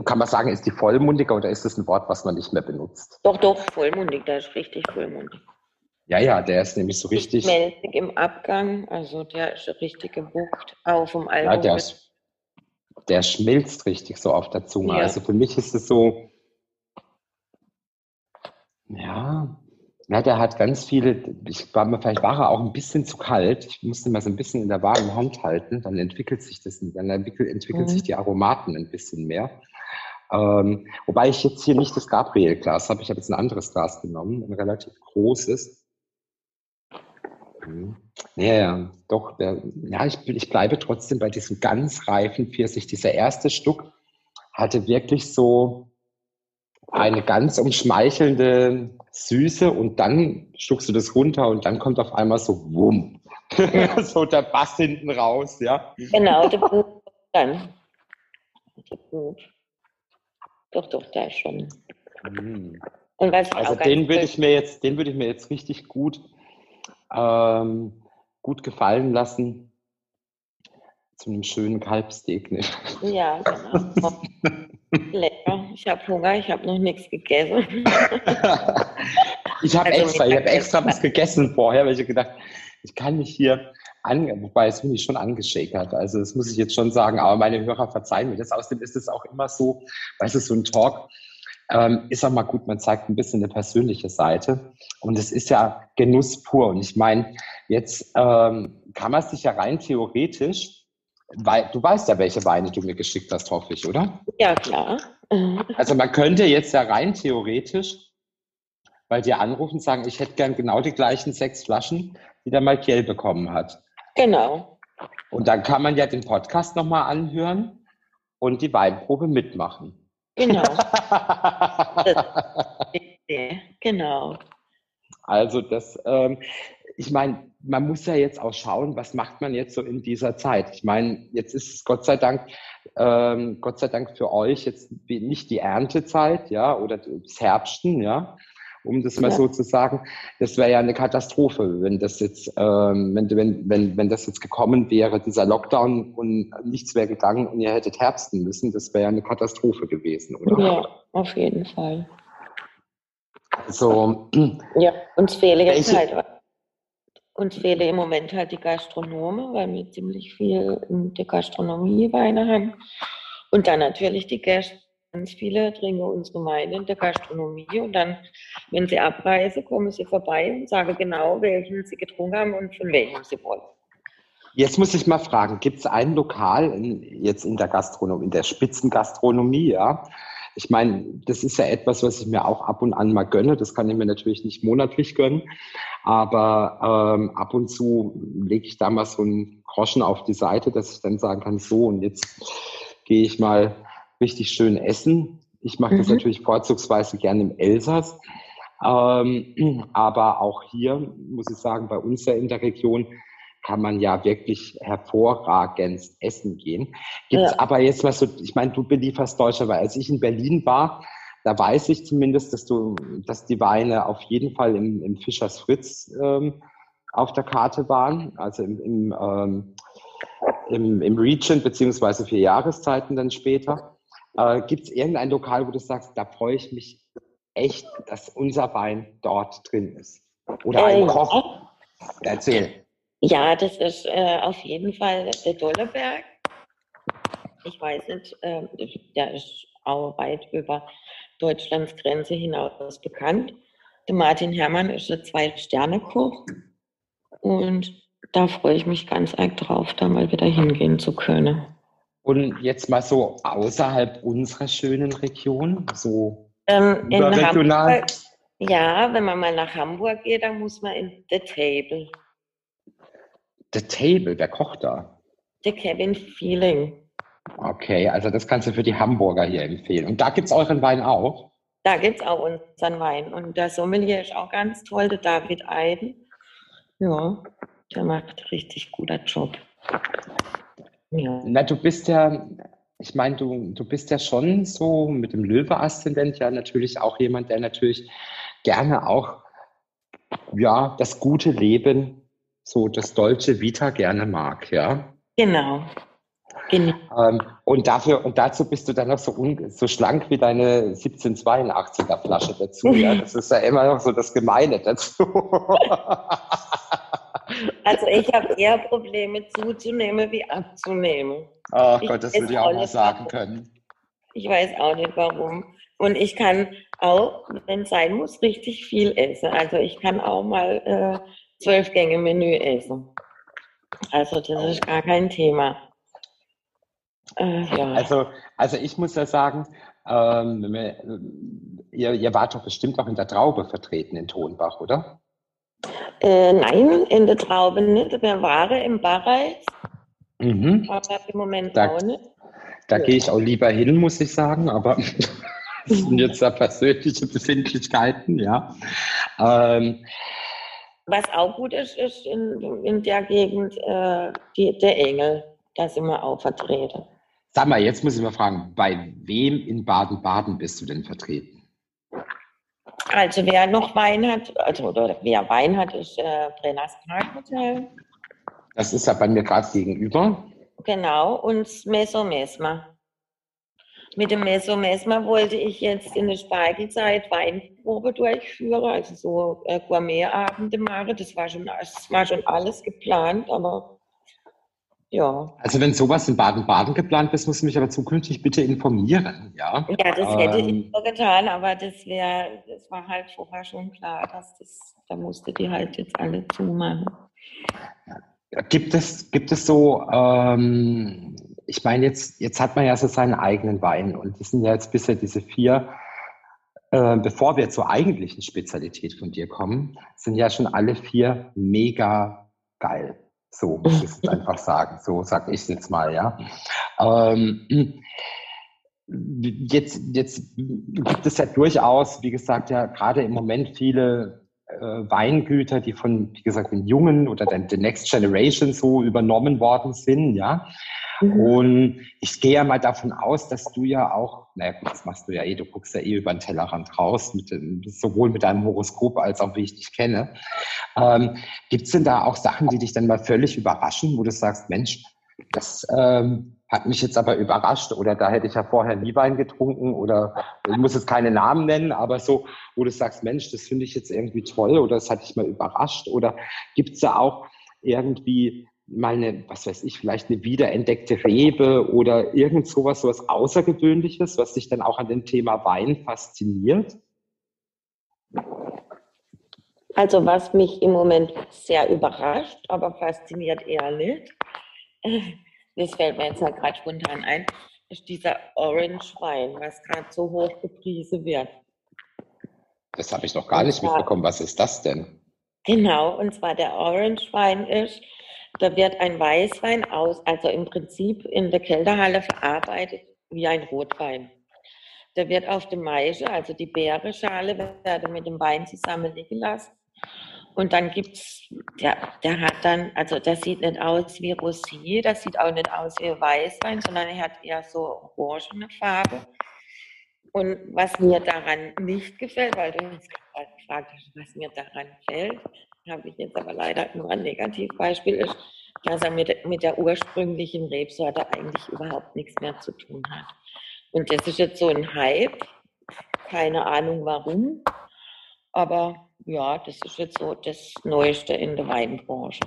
kann man sagen, ist die vollmundiger oder ist das ein Wort, was man nicht mehr benutzt? Doch, doch, vollmundig, der ist richtig vollmundig. Ja, ja, der ist nämlich so richtig. Schmelzig im Abgang, also der ist richtig gebucht auf dem Album. Ja, der, ist, der schmilzt richtig so auf der Zunge. Ja. Also für mich ist es so, ja, ja, der hat ganz viele, ich war mir, vielleicht war er auch ein bisschen zu kalt. Ich musste mal so ein bisschen in der warmen Hand halten, dann entwickelt sich das, dann entwickelt, entwickelt Mhm. sich die Aromaten ein bisschen mehr. Ähm, wobei ich jetzt hier nicht das Gabriel-Glas habe, ich habe jetzt ein anderes Glas genommen, ein relativ großes. Mhm. Ja, ja, doch, der, ja, ich, ich bleibe trotzdem bei diesem ganz reifen Pfirsich. Dieser erste Stück hatte wirklich so eine ganz umschmeichelnde Süße und dann schluckst du das runter und dann kommt auf einmal so wumm. [LAUGHS] so der Bass hinten raus, ja. Genau, dann. Doch, doch, da ist schon. Ich Also den würde ich mir jetzt, den würde ich mir jetzt richtig gut, ähm, gut gefallen lassen. Zu einem schönen Kalbsteak. Ne? Ja, genau. [LAUGHS] Lecker. Ich habe Hunger, ich habe noch nichts gegessen. ich habe Also extra, ich habe extra was gegessen vorher, weil ich gedacht, ich kann mich hier an, wobei es bin ich schon angeschäkert. Also das muss ich jetzt schon sagen, aber meine Hörer verzeihen mir das. Außerdem ist es auch immer so, weißt du, so ein Talk ähm, ist auch mal gut, man zeigt ein bisschen eine persönliche Seite. Und es ist ja Genuss pur. Und ich meine, jetzt ähm, kann man sich ja rein theoretisch, weil du weißt ja, welche Weine du mir geschickt hast, hoffe ich, oder? Ja, klar. [LAUGHS] Also man könnte jetzt ja rein theoretisch bei dir anrufen und sagen, ich hätte gern genau die gleichen sechs Flaschen, die der Malkiel bekommen hat. Genau. Und dann kann man ja den Podcast nochmal anhören und die Weinprobe mitmachen. Genau. [LAUGHS] Genau. Also das, ähm, ich meine, man muss ja jetzt auch schauen, was macht man jetzt so in dieser Zeit. Ich meine, jetzt ist es Gott sei Dank, ähm, Gott sei Dank für euch jetzt nicht die Erntezeit, ja, oder das Herbsten, ja, um das mal Ja. so zu sagen. Das wäre ja eine Katastrophe, wenn das jetzt, ähm, wenn, wenn, wenn, wenn das jetzt gekommen wäre, dieser Lockdown und nichts wäre gegangen und ihr hättet herbsten müssen, das wäre ja eine Katastrophe gewesen, oder? Ja, auf jeden Fall. Also, Ja, uns fehle jetzt Welche- halt, uns fehle im Moment halt die Gastronomen, weil wir ziemlich viel in der Gastronomie Weine haben. Und dann natürlich die Gäste. Ganz viele trinken unsere Weine in der Gastronomie und dann, wenn sie abreisen, kommen sie vorbei und sagen genau, welchen sie getrunken haben und von welchem sie wollen. Jetzt muss ich mal fragen, gibt es ein Lokal in, jetzt in der Gastronomie, in der Spitzengastronomie, ja? Ich meine, das ist ja etwas, was ich mir auch ab und an mal gönne. Das kann ich mir natürlich nicht monatlich gönnen, aber ähm, ab und zu lege ich da mal so einen Groschen auf die Seite, dass ich dann sagen kann, so und jetzt gehe ich mal richtig schön essen. Ich mache das Mhm. natürlich vorzugsweise gerne im Elsass. Ähm, aber auch hier muss ich sagen, bei uns ja in der Region kann man ja wirklich hervorragend essen gehen. Gibt es Ja. aber jetzt mal so, ich meine, du belieferst Deutscher, weil als ich in Berlin war, da weiß ich zumindest, dass du, dass die Weine auf jeden Fall im, im Fischers Fritz ähm, auf der Karte waren, also im, im, ähm, im, im Region beziehungsweise für Jahreszeiten dann später. Äh, Gibt es irgendein Lokal, wo du sagst, da freue ich mich echt, dass unser Wein dort drin ist? Oder ein Äh, Koch? Erzähl. Ja, das ist äh, auf jeden Fall der Dolleberg. Ich weiß nicht, äh, der ist auch weit über Deutschlands Grenze hinaus bekannt. Der Martin Herrmann ist ein Zwei-Sterne-Koch und da freue ich mich ganz arg drauf, da mal wieder hingehen zu können. Und jetzt mal so außerhalb unserer schönen Region, so Ähm, überregional. Hamburg, ja, wenn man mal nach Hamburg geht, dann muss man in The Table. The Table, wer kocht da? The Cabin Feeling. Okay, also das kannst du für die Hamburger hier empfehlen. Und da gibt's euren Wein auch? Da gibt es auch unseren Wein. Und der Sommelier ist auch ganz toll, der David Eiden. Ja, der macht richtig guter Job. Ja. Na, du bist ja, ich meine, du, du bist ja schon so mit dem Löwe-Aszendent ja natürlich auch jemand, der natürlich gerne auch, ja, das gute Leben, so das deutsche Vita gerne mag, ja. Genau. Genau. Ähm, und dafür und dazu bist du dann noch so, un, so schlank wie deine 1782er Flasche dazu. Ja? [LAUGHS] Das ist ja immer noch so das Gemeine dazu. [LAUGHS] Also ich habe eher Probleme zuzunehmen wie abzunehmen. Oh Gott, das würde ich auch mal sagen warum. können. Ich weiß auch nicht warum. Und ich kann auch, wenn es sein muss, richtig viel essen. Also ich kann auch mal äh, zwölf Gänge Menü essen. Also das ist gar kein Thema. Äh, ja. also, also ich muss ja sagen, ähm, ihr, ihr wart doch bestimmt auch in der Traube vertreten in Tonbach, oder? Äh, nein, in der Traube nicht. Wir waren im Barreis. Mhm. Aber im Moment da, auch nicht. Da ja. gehe ich auch lieber hin, muss ich sagen, aber [LAUGHS] das sind jetzt da persönliche Befindlichkeiten, ja. Ähm, Was auch gut ist, ist in, in der Gegend äh, die, der Engel. Da sind wir auch vertreten. Sag mal, jetzt muss ich mal fragen, bei wem in Baden-Baden bist du denn vertreten? Also wer noch Wein hat, also oder wer Wein hat, ist äh, Brenners Parkhotel. Das ist ja bei mir gerade gegenüber. Genau, und Meso Mesma. Mit dem Meso Mesma wollte ich jetzt in der Speigelzeit Weinprobe durchführen, also so äh, Gourmetabende machen. Das war, schon, das war schon alles geplant, aber ja. Also wenn sowas in Baden-Baden geplant ist, muss ich mich aber zukünftig bitte informieren, ja? Ja, das hätte ähm, ich so getan, aber das wäre, das war halt vorher schon klar, dass das, da musste die halt jetzt alle zumachen. Gibt es, gibt es so, ähm, ich meine, jetzt, jetzt hat man ja so seinen eigenen Wein und das sind ja jetzt bisher diese vier, äh, bevor wir zur eigentlichen Spezialität von dir kommen, sind ja schon alle vier mega geil. So muss ich es [LAUGHS] einfach sagen. So sage ich es jetzt mal, ja. Ähm, jetzt, jetzt gibt es ja durchaus, wie gesagt, ja gerade im Moment viele äh, Weingüter, die von, wie gesagt, den Jungen oder der, der Next Generation so übernommen worden sind, ja. Mhm. Und ich gehe ja mal davon aus, dass du ja auch, naja gut, das machst du ja eh, du guckst ja eh über den Tellerrand raus, mit, sowohl mit deinem Horoskop als auch wie ich dich kenne. Ähm, Gibt es denn da auch Sachen, die dich dann mal völlig überraschen, wo du sagst, Mensch, das ähm, hat mich jetzt aber überrascht oder da hätte ich ja vorher nie Wein getrunken oder ich muss jetzt keine Namen nennen, aber so, wo du sagst, Mensch, das finde ich jetzt irgendwie toll oder das hat dich mal überrascht oder gibt es da auch irgendwie mal eine, was weiß ich, vielleicht eine wiederentdeckte Rebe oder irgend sowas, sowas Außergewöhnliches, was dich dann auch an dem Thema Wein fasziniert? Also was mich im Moment sehr überrascht, aber fasziniert eher nicht, [LAUGHS] das fällt mir jetzt halt gerade spontan ein, ist dieser Orange Wein, was gerade so hoch gepriesen wird. Das habe ich noch gar nicht mitbekommen. Was ist das denn? Genau, und zwar der Orange Wein ist, da wird ein Weißwein aus, also im Prinzip in der Kelterhalle verarbeitet wie ein Rotwein. Der wird auf dem Maische, also die Beereschale, wird mit dem Wein zusammen liegen lassen. Und dann gibt es, der, der hat dann, also das sieht nicht aus wie Rosé, das sieht auch nicht aus wie Weißwein, sondern er hat eher so orangene Farbe. Und was mir daran nicht gefällt, weil du gerade gefragt hast, was mir daran gefällt, habe ich jetzt aber leider nur ein Negativbeispiel, ist, dass er mit, mit der ursprünglichen Rebsorte eigentlich überhaupt nichts mehr zu tun hat. Und das ist jetzt so ein Hype, keine Ahnung warum, aber ja, das ist jetzt so das Neueste in der Weinbranche.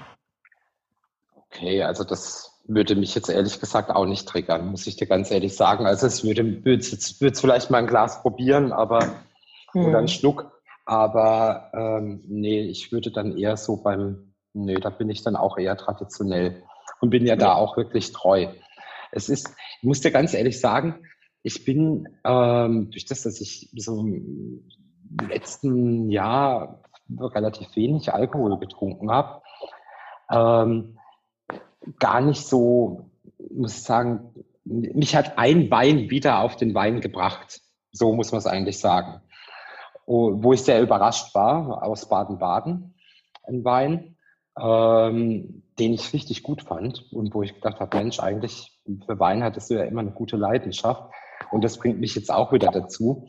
Okay, also das würde mich jetzt ehrlich gesagt auch nicht triggern, muss ich dir ganz ehrlich sagen. Also es würde, jetzt vielleicht mal ein Glas probieren, aber hm. oder einen Schluck, aber ähm, nee, ich würde dann eher so beim, nee, da bin ich dann auch eher traditionell und bin ja, ja. da auch wirklich treu. Es ist, ich muss dir ganz ehrlich sagen, ich bin ähm, durch das, dass ich so im letzten Jahr relativ wenig Alkohol getrunken habe, ähm, gar nicht so, muss ich sagen, mich hat ein Wein wieder auf den Wein gebracht. So muss man es eigentlich sagen. Wo ich sehr überrascht war, aus Baden-Baden, ein Wein, ähm, den ich richtig gut fand und wo ich gedacht habe, Mensch, eigentlich für Wein hattest du ja immer eine gute Leidenschaft. Und das bringt mich jetzt auch wieder dazu.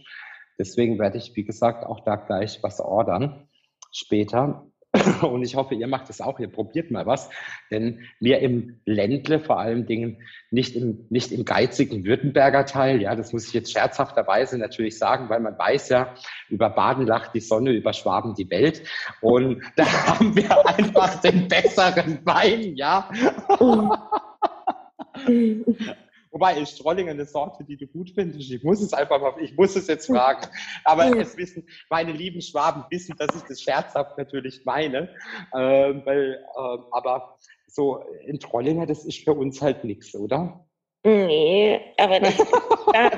Deswegen werde ich, wie gesagt, auch da gleich was ordern später. [LAUGHS] Und ich hoffe, ihr macht es auch, ihr probiert mal was. Denn wir im Ländle, vor allen Dingen nicht im, nicht im geizigen Württemberger Teil, ja, das muss ich jetzt scherzhafterweise natürlich sagen, weil man weiß ja, über Baden lacht die Sonne, über Schwaben die Welt. Und [LAUGHS] da haben wir einfach den besseren Wein, ja. [LAUGHS] Wobei ist Strollinger eine Sorte, die du gut findest. Ich muss es einfach mal, ich muss es jetzt fragen. Aber es wissen, meine lieben Schwaben wissen, dass ich das scherzhaft natürlich meine. Ähm, weil, ähm, aber so in Trollinger, das ist für uns halt nichts, oder? Nee, aber das, [LAUGHS] da,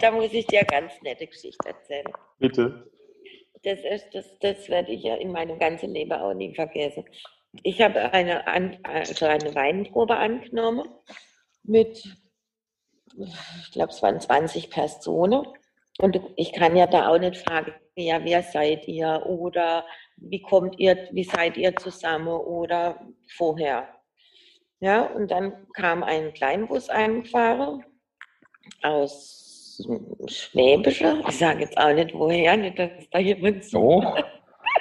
da muss ich dir ganz nette Geschichte erzählen. Bitte. Das ist, das, das werde ich ja in meinem ganzen Leben auch nie vergessen. Ich habe eine, also eine Weinprobe angenommen mit, ich glaube, es waren 20 Personen. Und ich kann ja da auch nicht fragen, ja, wer seid ihr oder wie kommt ihr, wie seid ihr zusammen oder vorher. Ja, und dann kam ein Kleinbus eingefahren aus Schwäbische. Ich sage jetzt auch nicht woher, nicht, dass da jemand so.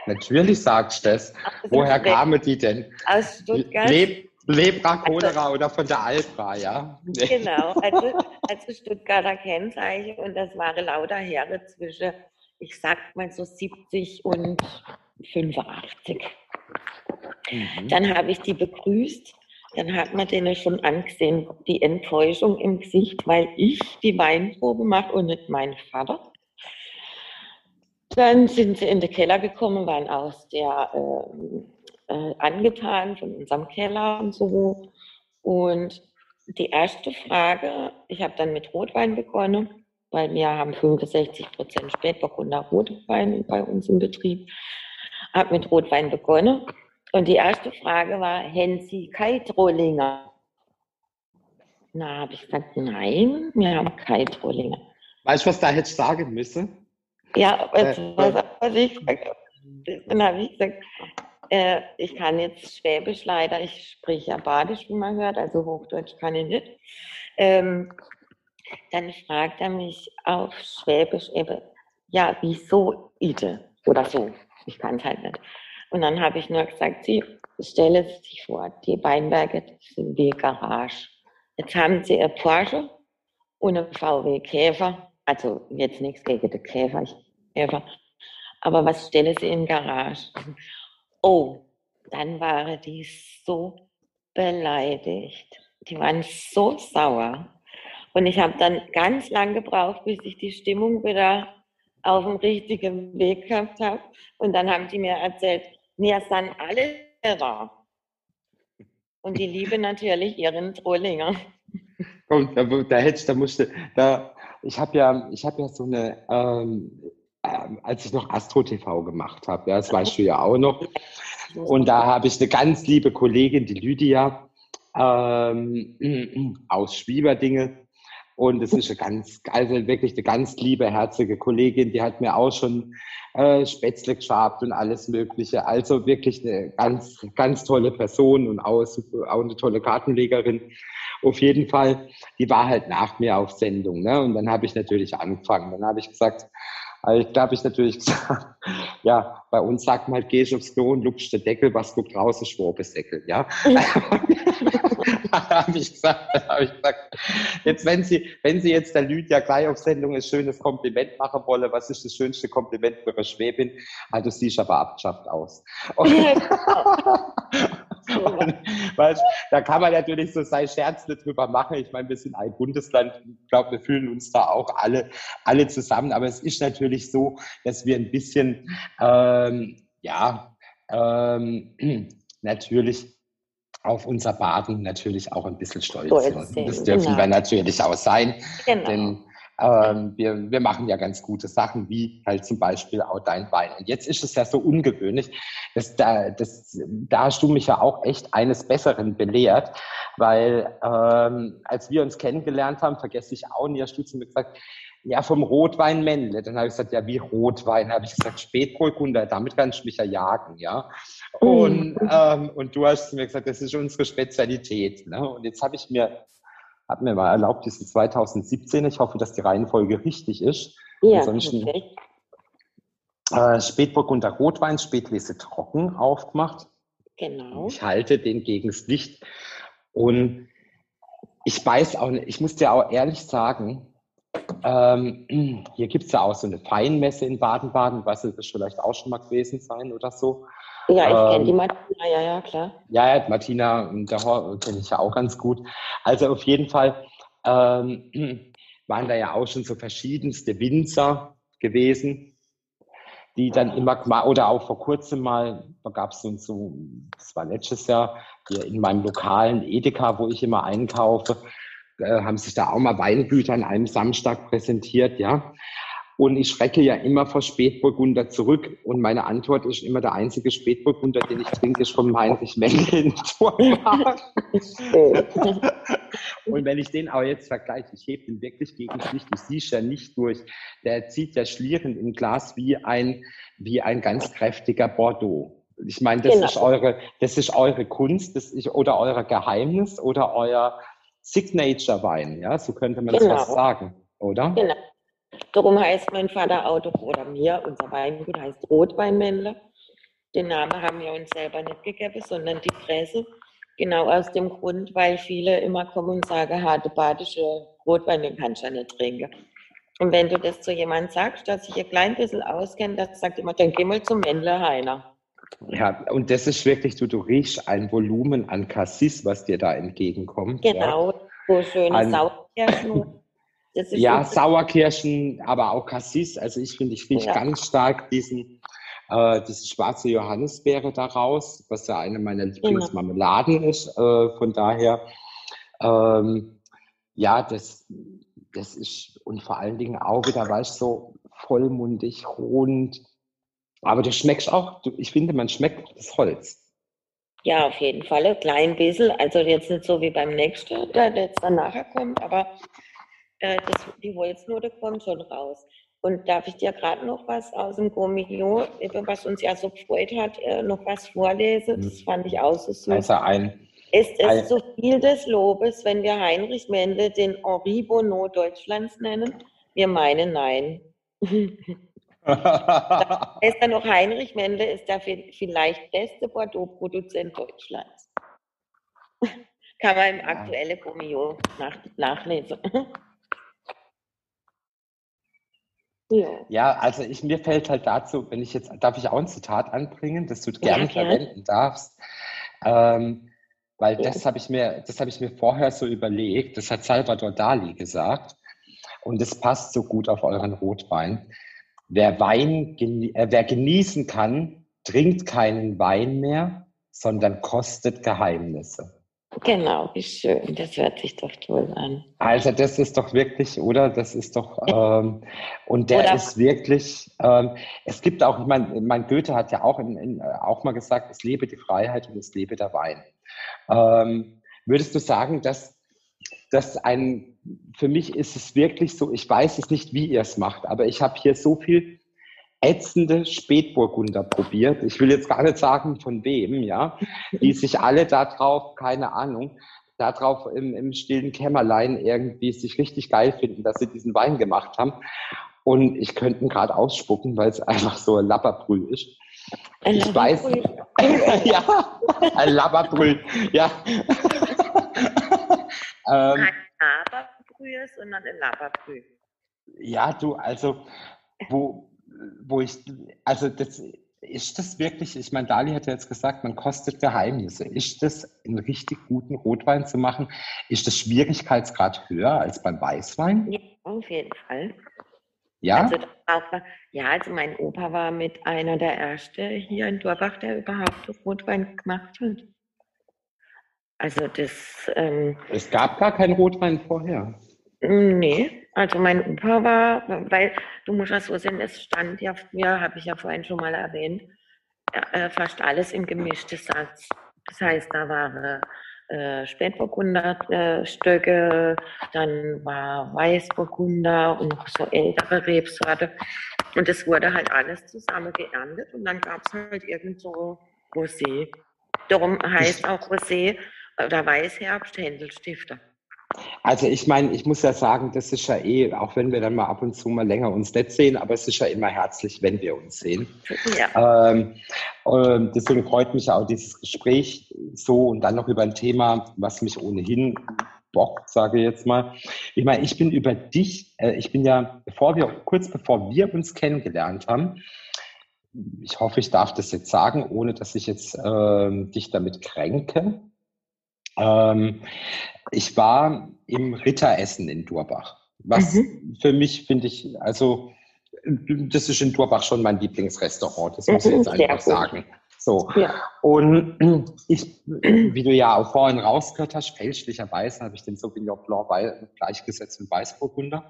Natürlich sagst du das. Woher kamen die denn? Aus Stuttgart. Leb Lebra, Cholera also, oder von der Alpra, ja? Genau, also, also Stuttgarter Kennzeichen und das waren lauter Heere zwischen, ich sag mal so 70 und 85. Mhm. Dann habe ich die begrüßt, dann hat man denen schon angesehen, die Enttäuschung im Gesicht, weil ich die Weinprobe mache und nicht mein Vater. Dann sind sie in den Keller gekommen, waren aus der ähm, äh, angetan von unserem Keller und so. Und die erste Frage, ich habe dann mit Rotwein begonnen, weil wir haben 65 Prozent Spätburgunder Rotwein bei uns im Betrieb. Habe mit Rotwein begonnen. Und die erste Frage war, haben Sie Keitrollinger? Na, habe ich gesagt, nein, wir haben Keitrollinger. Weißt du, was da jetzt sagen müsse? Ja, was, äh, was, was ich gesagt habe. Dann habe ich gesagt, äh, ich kann jetzt Schwäbisch leider, ich spreche ja Badisch, wie man hört, also Hochdeutsch kann ich nicht. Ähm, dann fragt er mich auf Schwäbisch eben, ja, wieso Ide? Oder so. Ich kann es halt nicht. Und dann habe ich nur gesagt, sie stelle sich vor, die Weinberge sind wie Garage. Jetzt haben sie ein Porsche und ein VW Käfer. Also jetzt nichts gegen den Käfer, Käfer. Aber was stelle sie in Garage? Oh, dann waren die so beleidigt. Die waren so sauer. Und ich habe dann ganz lang gebraucht, bis ich die Stimmung wieder auf dem richtigen Weg gehabt habe. Und dann haben die mir erzählt, wir sind alle da. Und die lieben [LAUGHS] natürlich ihren Trollinger. Komm, da, da hättest, da musste, da, ich habe ja, ich habe ja so eine, ähm, als ich noch Astro TV gemacht habe. Ja, das weißt du ja auch noch. Und da habe ich eine ganz liebe Kollegin, die Lydia ähm, [CLEARS THROAT] aus Schwieberdinge. Und es ist eine ganz, also wirklich eine ganz liebe, herzige Kollegin, die hat mir auch schon äh, Spätzle geschabt und alles Mögliche. Also wirklich eine ganz, ganz tolle Person und auch, auch eine tolle Kartenlegerin. Auf jeden Fall, die war halt nach mir auf Sendung. Ne? Und dann habe ich natürlich angefangen. Dann habe ich gesagt, also ich glaube, ich natürlich gesagt, [LAUGHS] ja, bei uns sagt man halt, gehst aufs Klo und lupst den Deckel, was guckt raus, ist Schwurbesdeckel, ja. [LAUGHS] habe ich gesagt, habe ich gesagt, jetzt wenn Sie, wenn Sie jetzt der Lydia gleich auf Sendung ein schönes Kompliment machen wolle, was ist das schönste Kompliment für eine Schwäbin? Du siehst aber abgeschafft aus. Und, [LAUGHS] und, [LAUGHS] weißt, da kann man natürlich so sein Scherz drüber machen. Ich meine, wir sind ein Bundesland. Ich glaube, wir fühlen uns da auch alle, alle zusammen. Aber es ist natürlich so, dass wir ein bisschen, ähm, ja, ähm, [CLEARS THROAT] natürlich auf unser Baden natürlich auch ein bisschen stolz sind. Das dürfen genau. wir natürlich auch sein. Genau. Denn ähm, wir, wir machen ja ganz gute Sachen, wie halt zum Beispiel auch dein Wein. Und jetzt ist es ja so ungewöhnlich, dass da, das, da hast du mich ja auch echt eines Besseren belehrt, weil ähm, als wir uns kennengelernt haben, vergesse ich auch nie, hast du zu mir gesagt, ja, vom Rotwein Männle. Dann habe ich gesagt, ja, wie Rotwein? habe ich gesagt, Spätburgunder, damit kannst du mich ja jagen, ja. Und, mhm. ähm, und du hast mir gesagt, das ist unsere Spezialität. Ne? Und jetzt habe ich mir hat mir mal erlaubt, diese 2017. Ich hoffe, dass die Reihenfolge richtig ist. Ja, Ansonsten, okay. äh, Spätburgunder Rotwein, Spätlese trocken aufgemacht. Genau. Ich halte den gegen das Licht. Und ich weiß auch nicht, ich muss dir auch ehrlich sagen, ähm, [CLEARS THROAT] hier gibt es ja auch so eine Feinmesse in Baden-Baden, was das vielleicht auch schon mal gewesen sein oder so. Ja, ich Ähm, kenne die Martina, ja, ja, klar. Ja, ja, Martina Hor kenne ich ja auch ganz gut. Also auf jeden Fall ähm, [CLEARS THROAT] waren da ja auch schon so verschiedenste Winzer gewesen, die dann immer oder auch vor kurzem mal, da gab es so, so, das war letztes Jahr, hier in meinem lokalen Edeka, wo ich immer einkaufe, äh, haben sich da auch mal Weingüter an einem Samstag präsentiert, ja. Und ich schrecke ja immer vor Spätburgunder zurück. Und meine Antwort ist immer, der einzige Spätburgunder, den ich trinke, ist vom Heinrich Mendel in. [LAUGHS] Und wenn ich den auch jetzt vergleiche, ich hebe den wirklich gegen Licht, du siehst ja nicht durch. Der zieht ja schlierend im Glas wie ein, wie ein ganz kräftiger Bordeaux. Ich meine, das Genau. ist eure, das ist eure Kunst, das ist, oder euer Geheimnis oder euer Signature-Wein, ja, so könnte man das Genau. fast sagen, oder? Genau. Darum heißt mein Vater auch doch, oder mir, unser Weingut heißt Rotweinmännle. Den Namen haben wir uns selber nicht gegeben, sondern die Presse. Genau aus dem Grund, weil viele immer kommen und sagen, harte badische Rotwein, den kannst du ja nicht trinken. Und wenn du das zu jemandem sagst, der sich ein klein bisschen auskennt, das sagt immer, dann geh mal zum Männle Heiner. Ja, und das ist wirklich, du, du riechst ein Volumen an Cassis, was dir da entgegenkommt. Ja. Genau, so schöne Ein- Sauerkirschen. Ja, Sauerkirschen, aber auch Cassis. Also ich finde, ich rieche Ja. ganz stark diesen, äh, diese schwarze Johannisbeere daraus, was ja eine meiner Genau. Lieblingsmarmeladen ist. Äh, von daher, ähm, ja, das, das ist, und vor allen Dingen auch wieder, weißt du, so vollmundig, rund. Aber du schmeckst auch, du, ich finde, man schmeckt das Holz. Ja, auf jeden Fall ein klein bisschen. Also jetzt nicht so wie beim nächsten, der jetzt dann nachher kommt, aber äh, das, die Holznote kommt schon raus. Und darf ich dir gerade noch was aus dem Gourmillon, was uns ja so gefreut hat, äh, noch was vorlesen? Das fand ich auch so süß. Also ein, Ist ein- es so viel des Lobes, wenn wir Heinrich Mendel den Henri Bonneau Deutschlands nennen? Wir meinen nein. [LAUGHS] Ist er noch Heinrich Mendel, ist der vi- vielleicht beste Bordeaux-Produzent Deutschlands. [LAUGHS] Kann man im aktuellen Gourmillon nach, nachlesen. [LAUGHS] ja. Ja, also ich, mir fällt halt dazu, wenn ich jetzt, darf ich auch ein Zitat anbringen, das du Ja, gerne gern. verwenden darfst, ähm, weil Ja. das habe ich mir, das habe ich mir vorher so überlegt, das hat Salvador Dali gesagt und das passt so gut auf euren Rotwein. Wer Wein, äh, wer genießen kann, trinkt keinen Wein mehr, sondern kostet Geheimnisse. Genau, wie schön. Das hört sich doch toll an. Also das ist doch wirklich, oder? Das ist doch, ähm, und der Oder- ist wirklich, ähm, es gibt auch, ich meine, mein Goethe hat ja auch, in, in, auch mal gesagt, es lebe die Freiheit und es lebe der Wein. Ähm, würdest du sagen, dass das ein, für mich ist es wirklich so, ich weiß es nicht, wie ihr es macht, aber ich habe hier so viel ätzende Spätburgunder probiert. Ich will jetzt gar nicht sagen, von wem, ja, die [LAUGHS] sich alle da drauf, keine Ahnung, da drauf im, im stillen Kämmerlein irgendwie sich richtig geil finden, dass sie diesen Wein gemacht haben. Und ich könnte ihn gerade ausspucken, weil es einfach so ein Lapperbrüh ist. Ein Ich weiß. [LAUGHS] Ja, ein Lapperbrüh, ja. [LAUGHS] ähm, Laberbrühe, sondern ein Laberbrühe. Ja, du, also, wo, wo ich, also das, ist das wirklich, ich meine, Dali hat ja jetzt gesagt, man kostet Geheimnisse. Ist das einen richtig guten Rotwein zu machen? Ist das Schwierigkeitsgrad höher als beim Weißwein? Ja, auf jeden Fall. Ja? Also, auch, ja, also mein Opa war mit einer der Ersten hier in Dorbach, der überhaupt Rotwein gemacht hat. Also das, ähm, Es gab gar keinen Rotwein vorher. Nee, also mein Opa war, weil du musst ja so sehen, es stand ja früher, habe ich ja vorhin schon mal erwähnt, äh, fast alles im gemischten Satz. Das heißt, da waren äh, Spätburgunder äh, Stöcke, dann war Weißburgunder und noch so ältere Rebsorte. Und das wurde halt alles zusammen geerntet und dann gab es halt irgend so Rosé. Darum heißt auch Rosé oder Weißherbst Händelstifter. Also ich meine, ich muss ja sagen, das ist ja eh, auch wenn wir dann mal ab und zu mal länger uns nicht sehen, aber es ist ja immer herzlich, wenn wir uns sehen. Ja. Ähm, äh, deswegen freut mich auch dieses Gespräch so und dann noch über ein Thema, was mich ohnehin bockt, sage ich jetzt mal. Ich meine, ich bin über dich, äh, ich bin ja, bevor wir, kurz bevor wir uns kennengelernt haben, ich hoffe, ich darf das jetzt sagen, ohne dass ich jetzt äh, dich damit kränke. Ähm, ich war im Ritteressen in Durbach. Was mhm. für mich finde ich, also das ist in Durbach schon mein Lieblingsrestaurant, das muss ich jetzt mhm, einfach sagen. So. Ja. Und ich, wie du ja auch vorhin rausgehört hast, fälschlicherweise habe ich den Sauvignon Blanc gleichgesetzt mit Weißburgunder.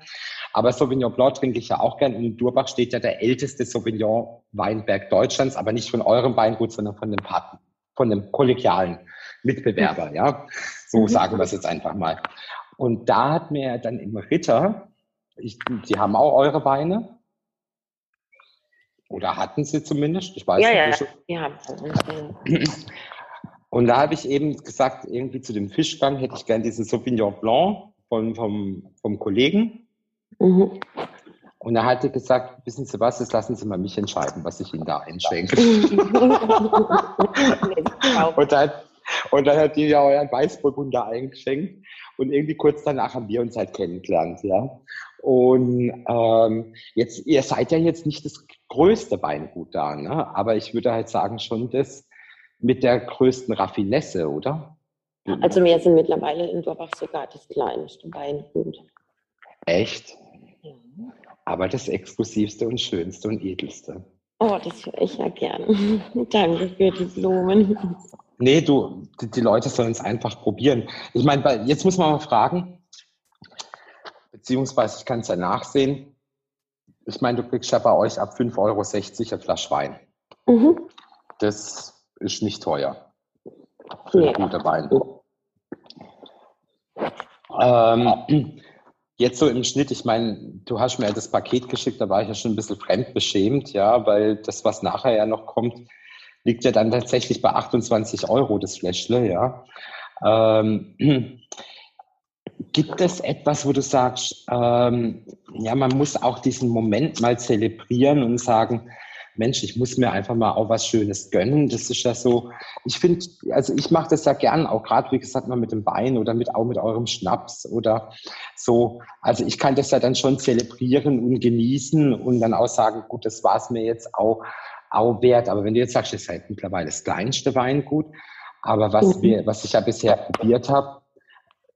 Aber Sauvignon Blanc trinke ich ja auch gern. Und in Durbach steht ja der älteste Sauvignon Weinberg Deutschlands, aber nicht von eurem Weingut, sondern von dem Paten, von dem kollegialen Mitbewerber, ja. So mhm. sagen wir es jetzt einfach mal. Und da hat mir dann im Ritter, ich, die haben auch eure Weine, oder hatten sie zumindest, ich weiß ja, nicht. Ja, ja. [CLEARS THROAT] Und da habe ich eben gesagt, irgendwie zu dem Fischgang hätte ich gern diesen Sauvignon Blanc von, vom, vom Kollegen. Mhm. Und er hatte gesagt, wissen Sie was, jetzt lassen Sie mal mich entscheiden, was ich Ihnen da einschenke. [LAUGHS] und dann, und dann hat die ja euren Weißburgunder eingeschenkt. Und irgendwie kurz danach haben wir uns halt kennengelernt, ja. Und ähm, jetzt, ihr seid ja jetzt nicht das größte Weingut da, ne? aber ich würde halt sagen, schon das mit der größten Raffinesse, oder? Also wir sind mittlerweile in Dorbach sogar das kleinste Weingut. Echt? Ja. Aber das exklusivste und schönste und edelste. Oh, das höre ich ja gern. [LAUGHS] Danke für die Blumen. Nee, du, die, die Leute sollen es einfach probieren. Ich meine, jetzt muss man mal fragen, beziehungsweise ich kann es ja nachsehen. Ich meine, du kriegst ja bei euch ab 5,60 Euro eine Flasche Wein. Mhm. Das ist nicht teuer für nee. gute Wein. Ähm, jetzt so im Schnitt, ich meine, du hast mir das Paket geschickt, da war ich ja schon ein bisschen fremdbeschämt, ja, weil das, was nachher ja noch kommt, liegt ja dann tatsächlich bei 28 Euro das Fläschle, ja. Ähm, gibt es etwas, wo du sagst, ähm, ja, man muss auch diesen Moment mal zelebrieren und sagen, Mensch, ich muss mir einfach mal auch was Schönes gönnen. Das ist ja so, ich finde, also ich mache das ja gern, auch gerade, wie gesagt, mal mit dem Wein oder mit, auch mit eurem Schnaps oder so. Also ich kann das ja dann schon zelebrieren und genießen und dann auch sagen, gut, das war es mir jetzt auch auch wert. Aber wenn du jetzt sagst, ist halt mittlerweile das kleinste Weingut, aber was, mhm. wir, was ich ja bisher probiert habe,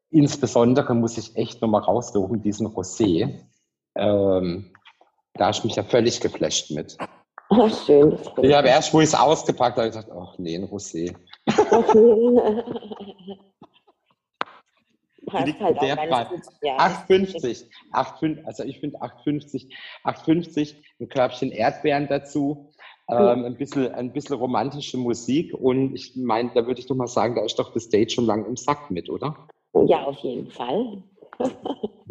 insbesondere muss ich echt nochmal raussuchen, diesen Rosé. Ähm, da hast du mich ja völlig geflasht mit. Oh, schön. Ich habe erst, wo ich es ausgepackt habe, gesagt, ach nee, ein Rosé. [LAUGHS] liegt halt der Preis. Ja, 8,50. 8,50. Also ich finde 8,50. 8,50. Ein Körbchen Erdbeeren dazu. Ähm, ein, bisschen, ein bisschen romantische Musik und ich meine, da würde ich doch mal sagen, da ist doch das Date schon lange im Sack mit, oder? Ja, auf jeden Fall. [LAUGHS]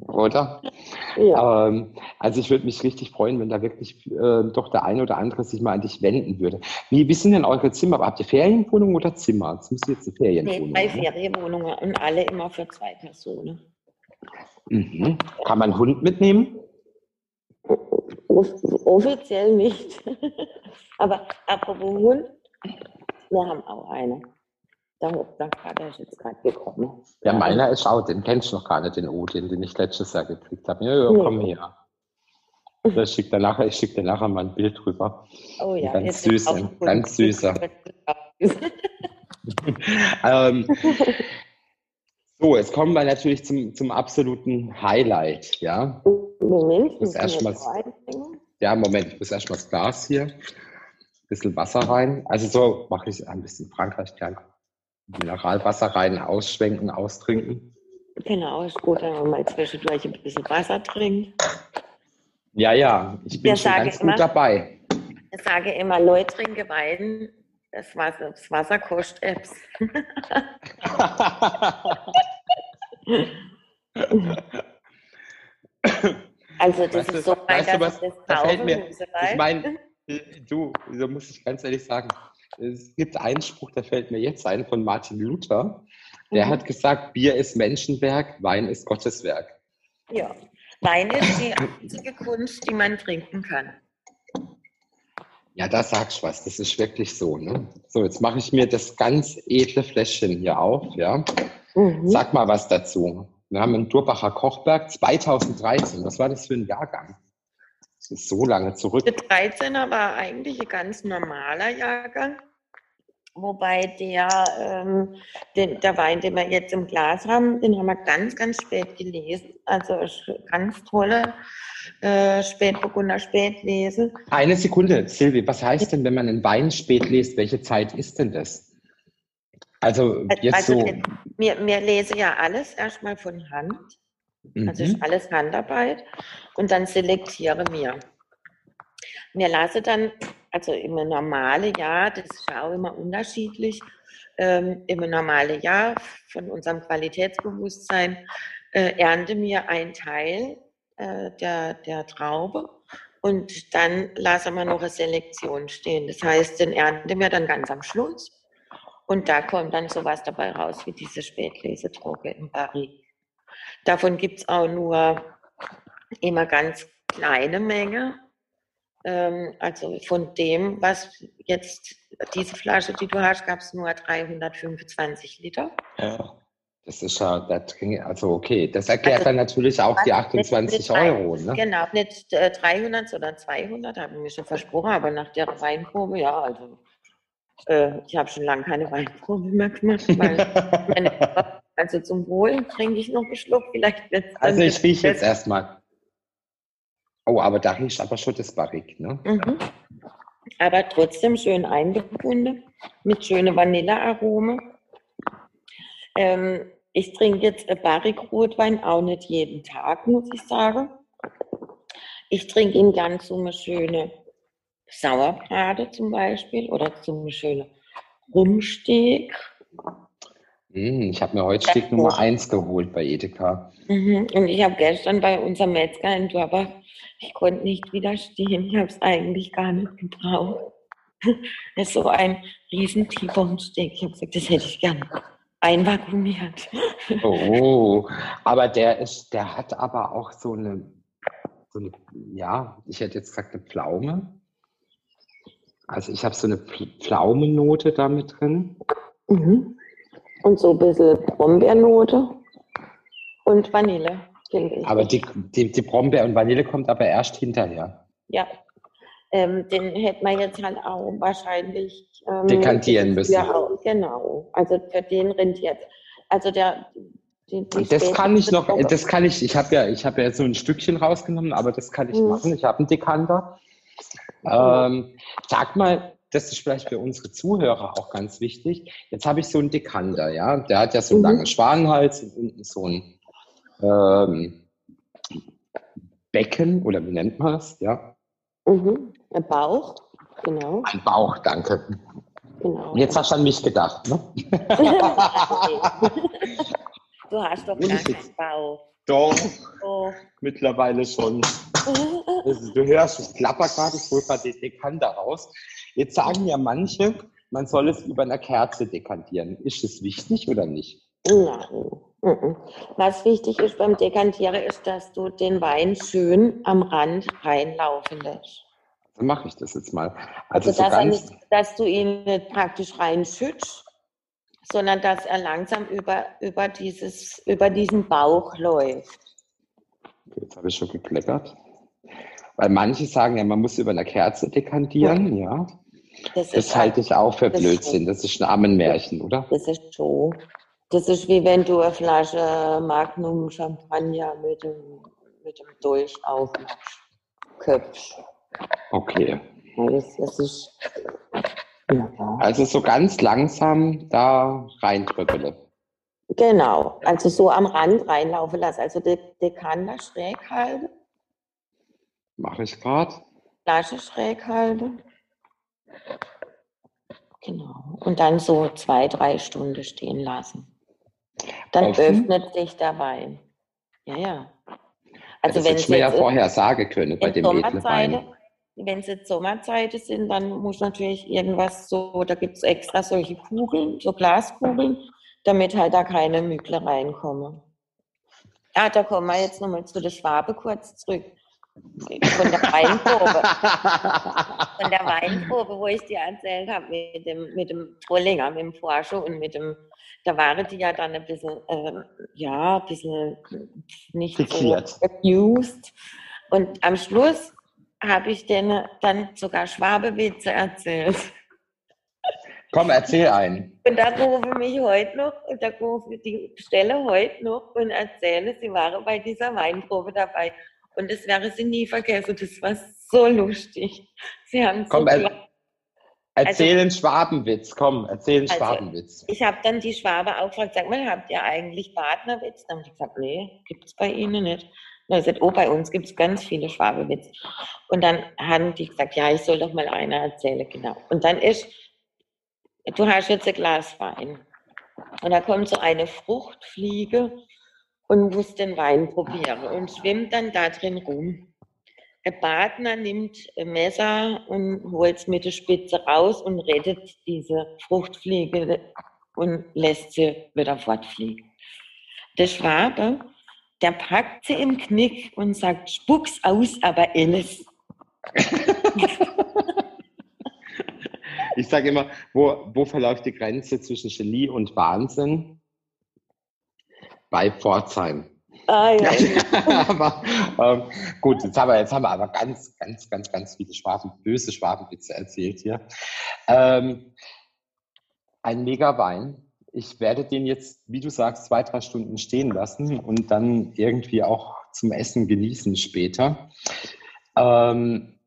oder? Ja. Ähm, also ich würde mich richtig freuen, wenn da wirklich äh, doch der eine oder andere sich mal an dich wenden würde. Wie, wie sind denn eure Zimmer? Habt ihr Ferienwohnungen oder Zimmer? Das muss jetzt eine Ferienwohnung. Nee, zwei Ferienwohnungen und alle immer für zwei Personen. Mhm. Kann man einen Hund mitnehmen? Offiziell nicht. [LAUGHS] Aber apropos Hund, wir haben auch eine. Da Vater ist jetzt gerade gekommen. Ja, meiner ist auch, den kennst du noch gar nicht, den Odin, den ich letztes Jahr gekriegt habe. Ja, ja, komm nee. her. Ich schicke dir nachher, ich schicke dir nachher mal ein Bild drüber. Oh ja, ganz süß, ganz süßer. [LAUGHS] [LAUGHS] ähm, so, jetzt kommen wir natürlich zum, zum absoluten Highlight, ja. Moment, ich muss erstmal. Ja, Moment, ich muss erstmal das Glas hier. Ein bisschen Wasser rein. Also so mache ich ein bisschen Frankreich gern. Mineralwasser rein, ausschwenken, austrinken. Genau, ist gut, wenn man mal zwischendurch ein bisschen Wasser trinkt. Ja, ja, ich bin schon ganz immer, gut dabei. Ich sage immer, Leute trinken Wein, das Wasser, das Wasser kostet Apps. also das weißt ist so weit, weißt du, was, das da fällt mir, Ich meine, du, so muss ich ganz ehrlich sagen, es gibt einen Spruch, der fällt mir jetzt ein von Martin Luther. Der mhm. hat gesagt, Bier ist Menschenwerk, Wein ist Gotteswerk. Ja, Wein ist die einzige Kunst, die man trinken kann. Ja, da sagst du was. Das ist wirklich so. Ne? So, jetzt mache ich mir das ganz edle Fläschchen hier auf. Ja? Mhm. Sag mal was dazu. Wir haben einen Durbacher Kochberg 2013. Was war das für ein Jahrgang? Das ist so lange zurück. Der 13er war eigentlich ein ganz normaler Jahrgang. Wobei der, ähm, den, der Wein, den wir jetzt im Glas haben, den haben wir ganz, ganz spät gelesen. Also ganz tolle äh, Spätburgunder Spätlese. Eine Sekunde, Silvi, was heißt denn, wenn man einen Wein spät liest, welche Zeit ist denn das? Also jetzt also, so. Mir, mir lese ja alles erstmal von Hand. Mhm. Also ist alles Handarbeit. Und dann selektiere mir. Mir lasse dann also im normalen Jahr, das ist ja auch immer unterschiedlich, ähm, im normalen Jahr von unserem Qualitätsbewusstsein äh, ernte mir ein Teil äh, der, der Traube und dann lasse wir noch eine Selektion stehen. Das heißt, den ernte wir dann ganz am Schluss und da kommt dann sowas dabei raus wie diese Spätlesedroge im Barrique. Davon gibt es auch nur immer ganz kleine Menge ähm, also von dem, was jetzt diese Flasche, die du hast, gab es nur 325 Liter. Ja. Das ist ja, das, also okay, das erklärt also, dann natürlich auch die 28 nicht, Euro. Ne? Genau, nicht äh, 300, sondern 200, habe ich mir schon versprochen, aber nach der Weinprobe, ja, also äh, ich habe schon lange keine Weinprobe mehr gemacht, weil [LAUGHS] meine, also zum Wohl trinke ich noch einen Schluck, vielleicht wird Also ich rieche jetzt erstmal. Oh, aber da riecht aber schon das Barrik, ne? Mhm. Aber trotzdem schön eingebunden, mit schönen Vanillearome. Ähm, ich trinke jetzt Barrik-Rotwein auch nicht jeden Tag, muss ich sagen. Ich trinke ihn gern so eine schöne Sauerbrate zum Beispiel oder so eine schöne Rumsteak. Mm, ich habe mir heute Stück Nummer 1 geholt bei Edeka. Mhm. Und ich habe gestern bei unserem Metzger in Dörber ich konnte nicht widerstehen. Ich habe es eigentlich gar nicht gebraucht. [LAUGHS] Das ist so ein riesen T-Bone-Steak. Ich habe gesagt, das hätte ich gerne einvakuumiert. [LAUGHS] Oh, aber der ist, der hat aber auch so eine, so eine ja, ich hätte jetzt gesagt eine Pflaume. Also ich habe so eine Pflaumennote da mit drin. Mhm. Und so ein bisschen Brombeernote und Vanille finde ich. Aber die, die, die Brombeer und Vanille kommt aber erst hinterher. Ja. Ähm, den hätte man jetzt halt auch wahrscheinlich ähm, dekantieren müssen. Ja, genau. Also für den rentiert. Also der die, die das kann ich noch, das kann ich, ich habe ja, ich habe ja jetzt so ein Stückchen rausgenommen, aber das kann ich hm. machen. Ich habe einen Dekanter. Ähm, sag mal, das ist vielleicht für unsere Zuhörer auch ganz wichtig. Jetzt habe ich so einen Dekanter, ja, der hat ja so einen mhm. langen Schwanenhals und unten so einen ähm, Becken oder wie nennt man es? Ja. Mhm. Ein Bauch, genau. Ein Bauch, danke. Genau. Jetzt hast du an mich gedacht, ne? [LAUGHS] du hast doch gar keinen Bauch. Doch, oh. mittlerweile schon. [LAUGHS] Du hörst, es klappert gerade, ich hole gerade den Dekanter raus. Jetzt sagen ja manche, man soll es über einer Kerze dekantieren. Ist das wichtig oder nicht? Nein. Was wichtig ist beim Dekantieren, ist, dass du den Wein schön am Rand reinlaufen lässt. So mache ich das jetzt mal. Also, also so dass, nicht, dass, du ihn nicht praktisch reinschützt, sondern dass er langsam über, über, dieses, über diesen Bauch läuft. Okay, jetzt habe ich schon gekleckert. Weil manche sagen ja, man muss über eine Kerze dekantieren, ja. ja. Das, das halte ich auch für Blödsinn. Das ist ein Ammenmärchen, oder? Das ist so. Das ist wie wenn du eine Flasche Magnum Champagner mit dem, mit dem Dolch aufköpfst. Okay. das, das ist, ja. Also so ganz langsam da reindrückele. Genau, also so am Rand reinlaufen lassen. Also der Dekanter schräg halten. Mache ich gerade. Flasche schräg halten. Genau. Und dann so zwei, drei Stunden stehen lassen. Dann Offen? öffnet sich der Wein. Ja, ja. Also das wenn es ja vorher sagen können bei dem Wein. Wenn es jetzt Sommerzeiten sind, dann muss natürlich irgendwas so, da gibt es extra solche Kugeln, so Glaskugeln, damit halt da keine Mückle reinkommen. Ah, da kommen wir jetzt nochmal zu der Schwabe kurz zurück. Von der Weinprobe. [LAUGHS] Von der Weinprobe, wo ich dir erzählt habe, mit dem, mit dem Trollinger, mit dem Forscher und mit dem, da waren die ja dann ein bisschen, äh, ja, ein bisschen nicht Fixiert. so abused. Und am Schluss habe ich denen dann sogar Schwabewitze erzählt. Komm, erzähl einen. Und da rufe mich heute noch, und da rufe die Stelle heute noch und erzähle, sie waren bei dieser Weinprobe dabei. Und das wäre sie nie vergessen. Das war so lustig. Sie haben so Komm, er, gelacht. erzähl einen Schwabenwitz. Komm, erzähl einen Also, Schwabenwitz. Ich habe dann die Schwabe auch gefragt, sag mal, habt ihr eigentlich Partnerwitz? Dann haben die gesagt, nee, gibt es bei Ihnen nicht. Dann habe ich gesagt, oh, bei uns gibt es ganz viele Schwabewitz. Und dann haben die gesagt, ja, ich soll doch mal einer erzählen, genau. Und dann ist, du hast jetzt ein Glas Wein. Und da kommt so eine Fruchtfliege und muss den Wein probieren und schwimmt dann da drin rum. Der Partner nimmt ein Messer und holt es mit der Spitze raus und rettet diese Fruchtfliege und lässt sie wieder fortfliegen. Der Schwabe, der packt sie im Knick und sagt, spuck's aus, aber alles. [LAUGHS] Ich sage immer, wo, wo verläuft die Grenze zwischen Genie und Wahnsinn? Bei Pforzheim. Ah, ja. [LAUGHS] aber ähm, gut, jetzt haben, wir, jetzt haben wir aber ganz, ganz, ganz, ganz viele Schwaben, böse Schwabenwitze erzählt hier. Ähm, ein mega Wein. Ich werde den jetzt, wie du sagst, zwei, drei Stunden stehen lassen und dann irgendwie auch zum Essen genießen später. Ähm,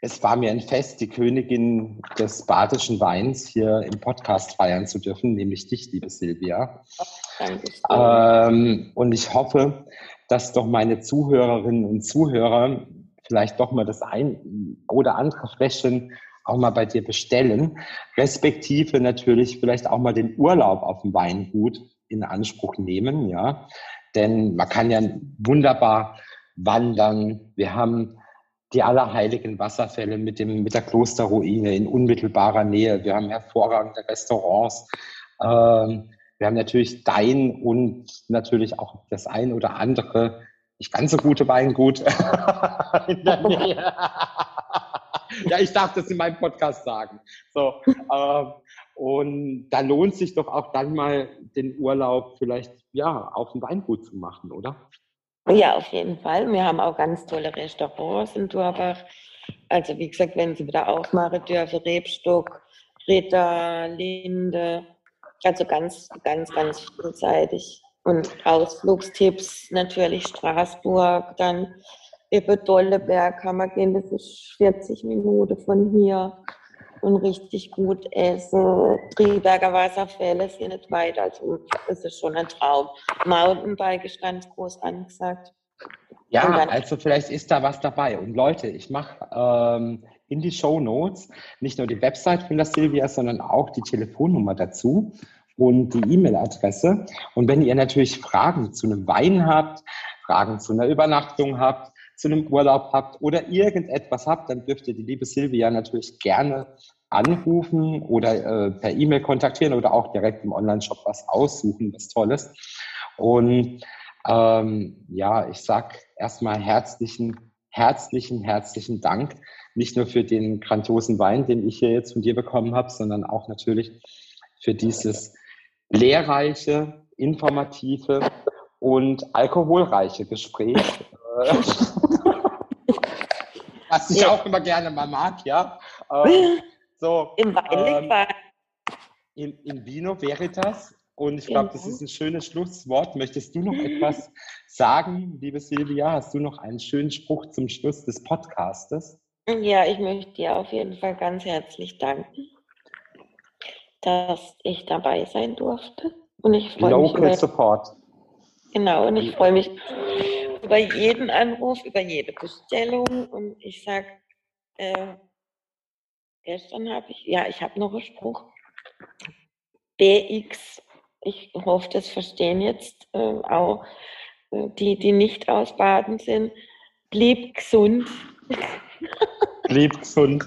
es war mir ein Fest, die Königin des badischen Weins hier im Podcast feiern zu dürfen, nämlich dich, liebe Silvia. Ähm, und ich hoffe, dass doch meine Zuhörerinnen und Zuhörer vielleicht doch mal das ein oder andere Fläschchen auch mal bei dir bestellen, respektive natürlich vielleicht auch mal den Urlaub auf dem Weingut in Anspruch nehmen, ja. Denn man kann ja wunderbar wandern. Wir haben die allerheiligen Wasserfälle mit, dem, mit der Klosterruine in unmittelbarer Nähe. Wir haben hervorragende Restaurants. Ähm, wir haben natürlich dein und natürlich auch das ein oder andere, nicht ganz so gute Weingut [LAUGHS] in der Nähe. [LAUGHS] ja, ich darf das in meinem Podcast sagen. So, ähm, und da lohnt sich doch auch dann mal den Urlaub vielleicht ja auf dem Weingut zu machen, oder? Ja, auf jeden Fall. Wir haben auch ganz tolle Restaurants in Durbach. Also wie gesagt, wenn sie wieder aufmachen dürfen, Rebstock, Ritter, Linde, also ganz, ganz, ganz vielseitig. Und Ausflugstipps natürlich Straßburg, dann über Dolleberg kann man gehen, das ist 40 Minuten von hier und richtig gut essen. Triberger Wasserfälle sind nicht weit, also das ist schon ein Traum. Mountainbike ist ganz groß angesagt. Ja, also vielleicht ist da was dabei. Und Leute, ich mache ähm, in die Show Notes nicht nur die Website von der Silvia, sondern auch die Telefonnummer dazu und die E-Mail-Adresse. Und wenn ihr natürlich Fragen zu einem Wein habt, Fragen zu einer Übernachtung habt, zu einem Urlaub habt oder irgendetwas habt, dann dürft ihr die liebe Silvia natürlich gerne anrufen oder äh, per E-Mail kontaktieren oder auch direkt im Online-Shop was aussuchen, was Tolles. Und ähm, ja, ich sag erstmal herzlichen, herzlichen, herzlichen Dank. Nicht nur für den grandiosen Wein, den ich hier jetzt von dir bekommen habe, sondern auch natürlich für dieses lehrreiche, informative und alkoholreiche Gespräch. [LAUGHS] Was ich Ja. auch immer gerne mal mag, ja. Ähm, so, Im Wein ähm, in, in Vino Veritas. Und ich glaube, das Genau. ist ein schönes Schlusswort. Möchtest du noch etwas sagen, liebe Silvia? Hast du noch einen schönen Spruch zum Schluss des Podcastes? Ja, ich möchte dir auf jeden Fall ganz herzlich danken, dass ich dabei sein durfte. Und ich freue mich Local über, Support. genau, und ich freue mich über jeden Anruf, über jede Bestellung. Und ich sage, äh, gestern habe ich, ja, ich habe noch einen Spruch. BX, ich hoffe, das verstehen jetzt äh, auch die, die nicht aus Baden sind. Blieb gesund. [LAUGHS] Blieb gesund.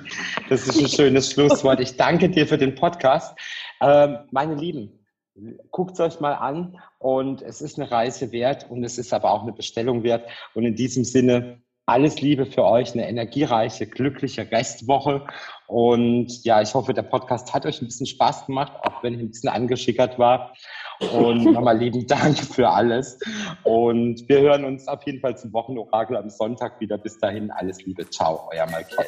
Das ist ein [LAUGHS] schönes Schlusswort. Ich danke dir für den Podcast. Ähm, meine Lieben, guckt es euch mal an und es ist eine Reise wert und es ist aber auch eine Bestellung wert. Und in diesem Sinne alles Liebe für euch, eine energiereiche, glückliche Restwoche. Und ja, ich hoffe, der Podcast hat euch ein bisschen Spaß gemacht, auch wenn ich ein bisschen angeschickert war. Und [LAUGHS] nochmal lieben Dank für alles. Und wir hören uns auf jeden Fall zum Wochenorakel am Sonntag wieder. Bis dahin, alles Liebe. Ciao, euer Michael.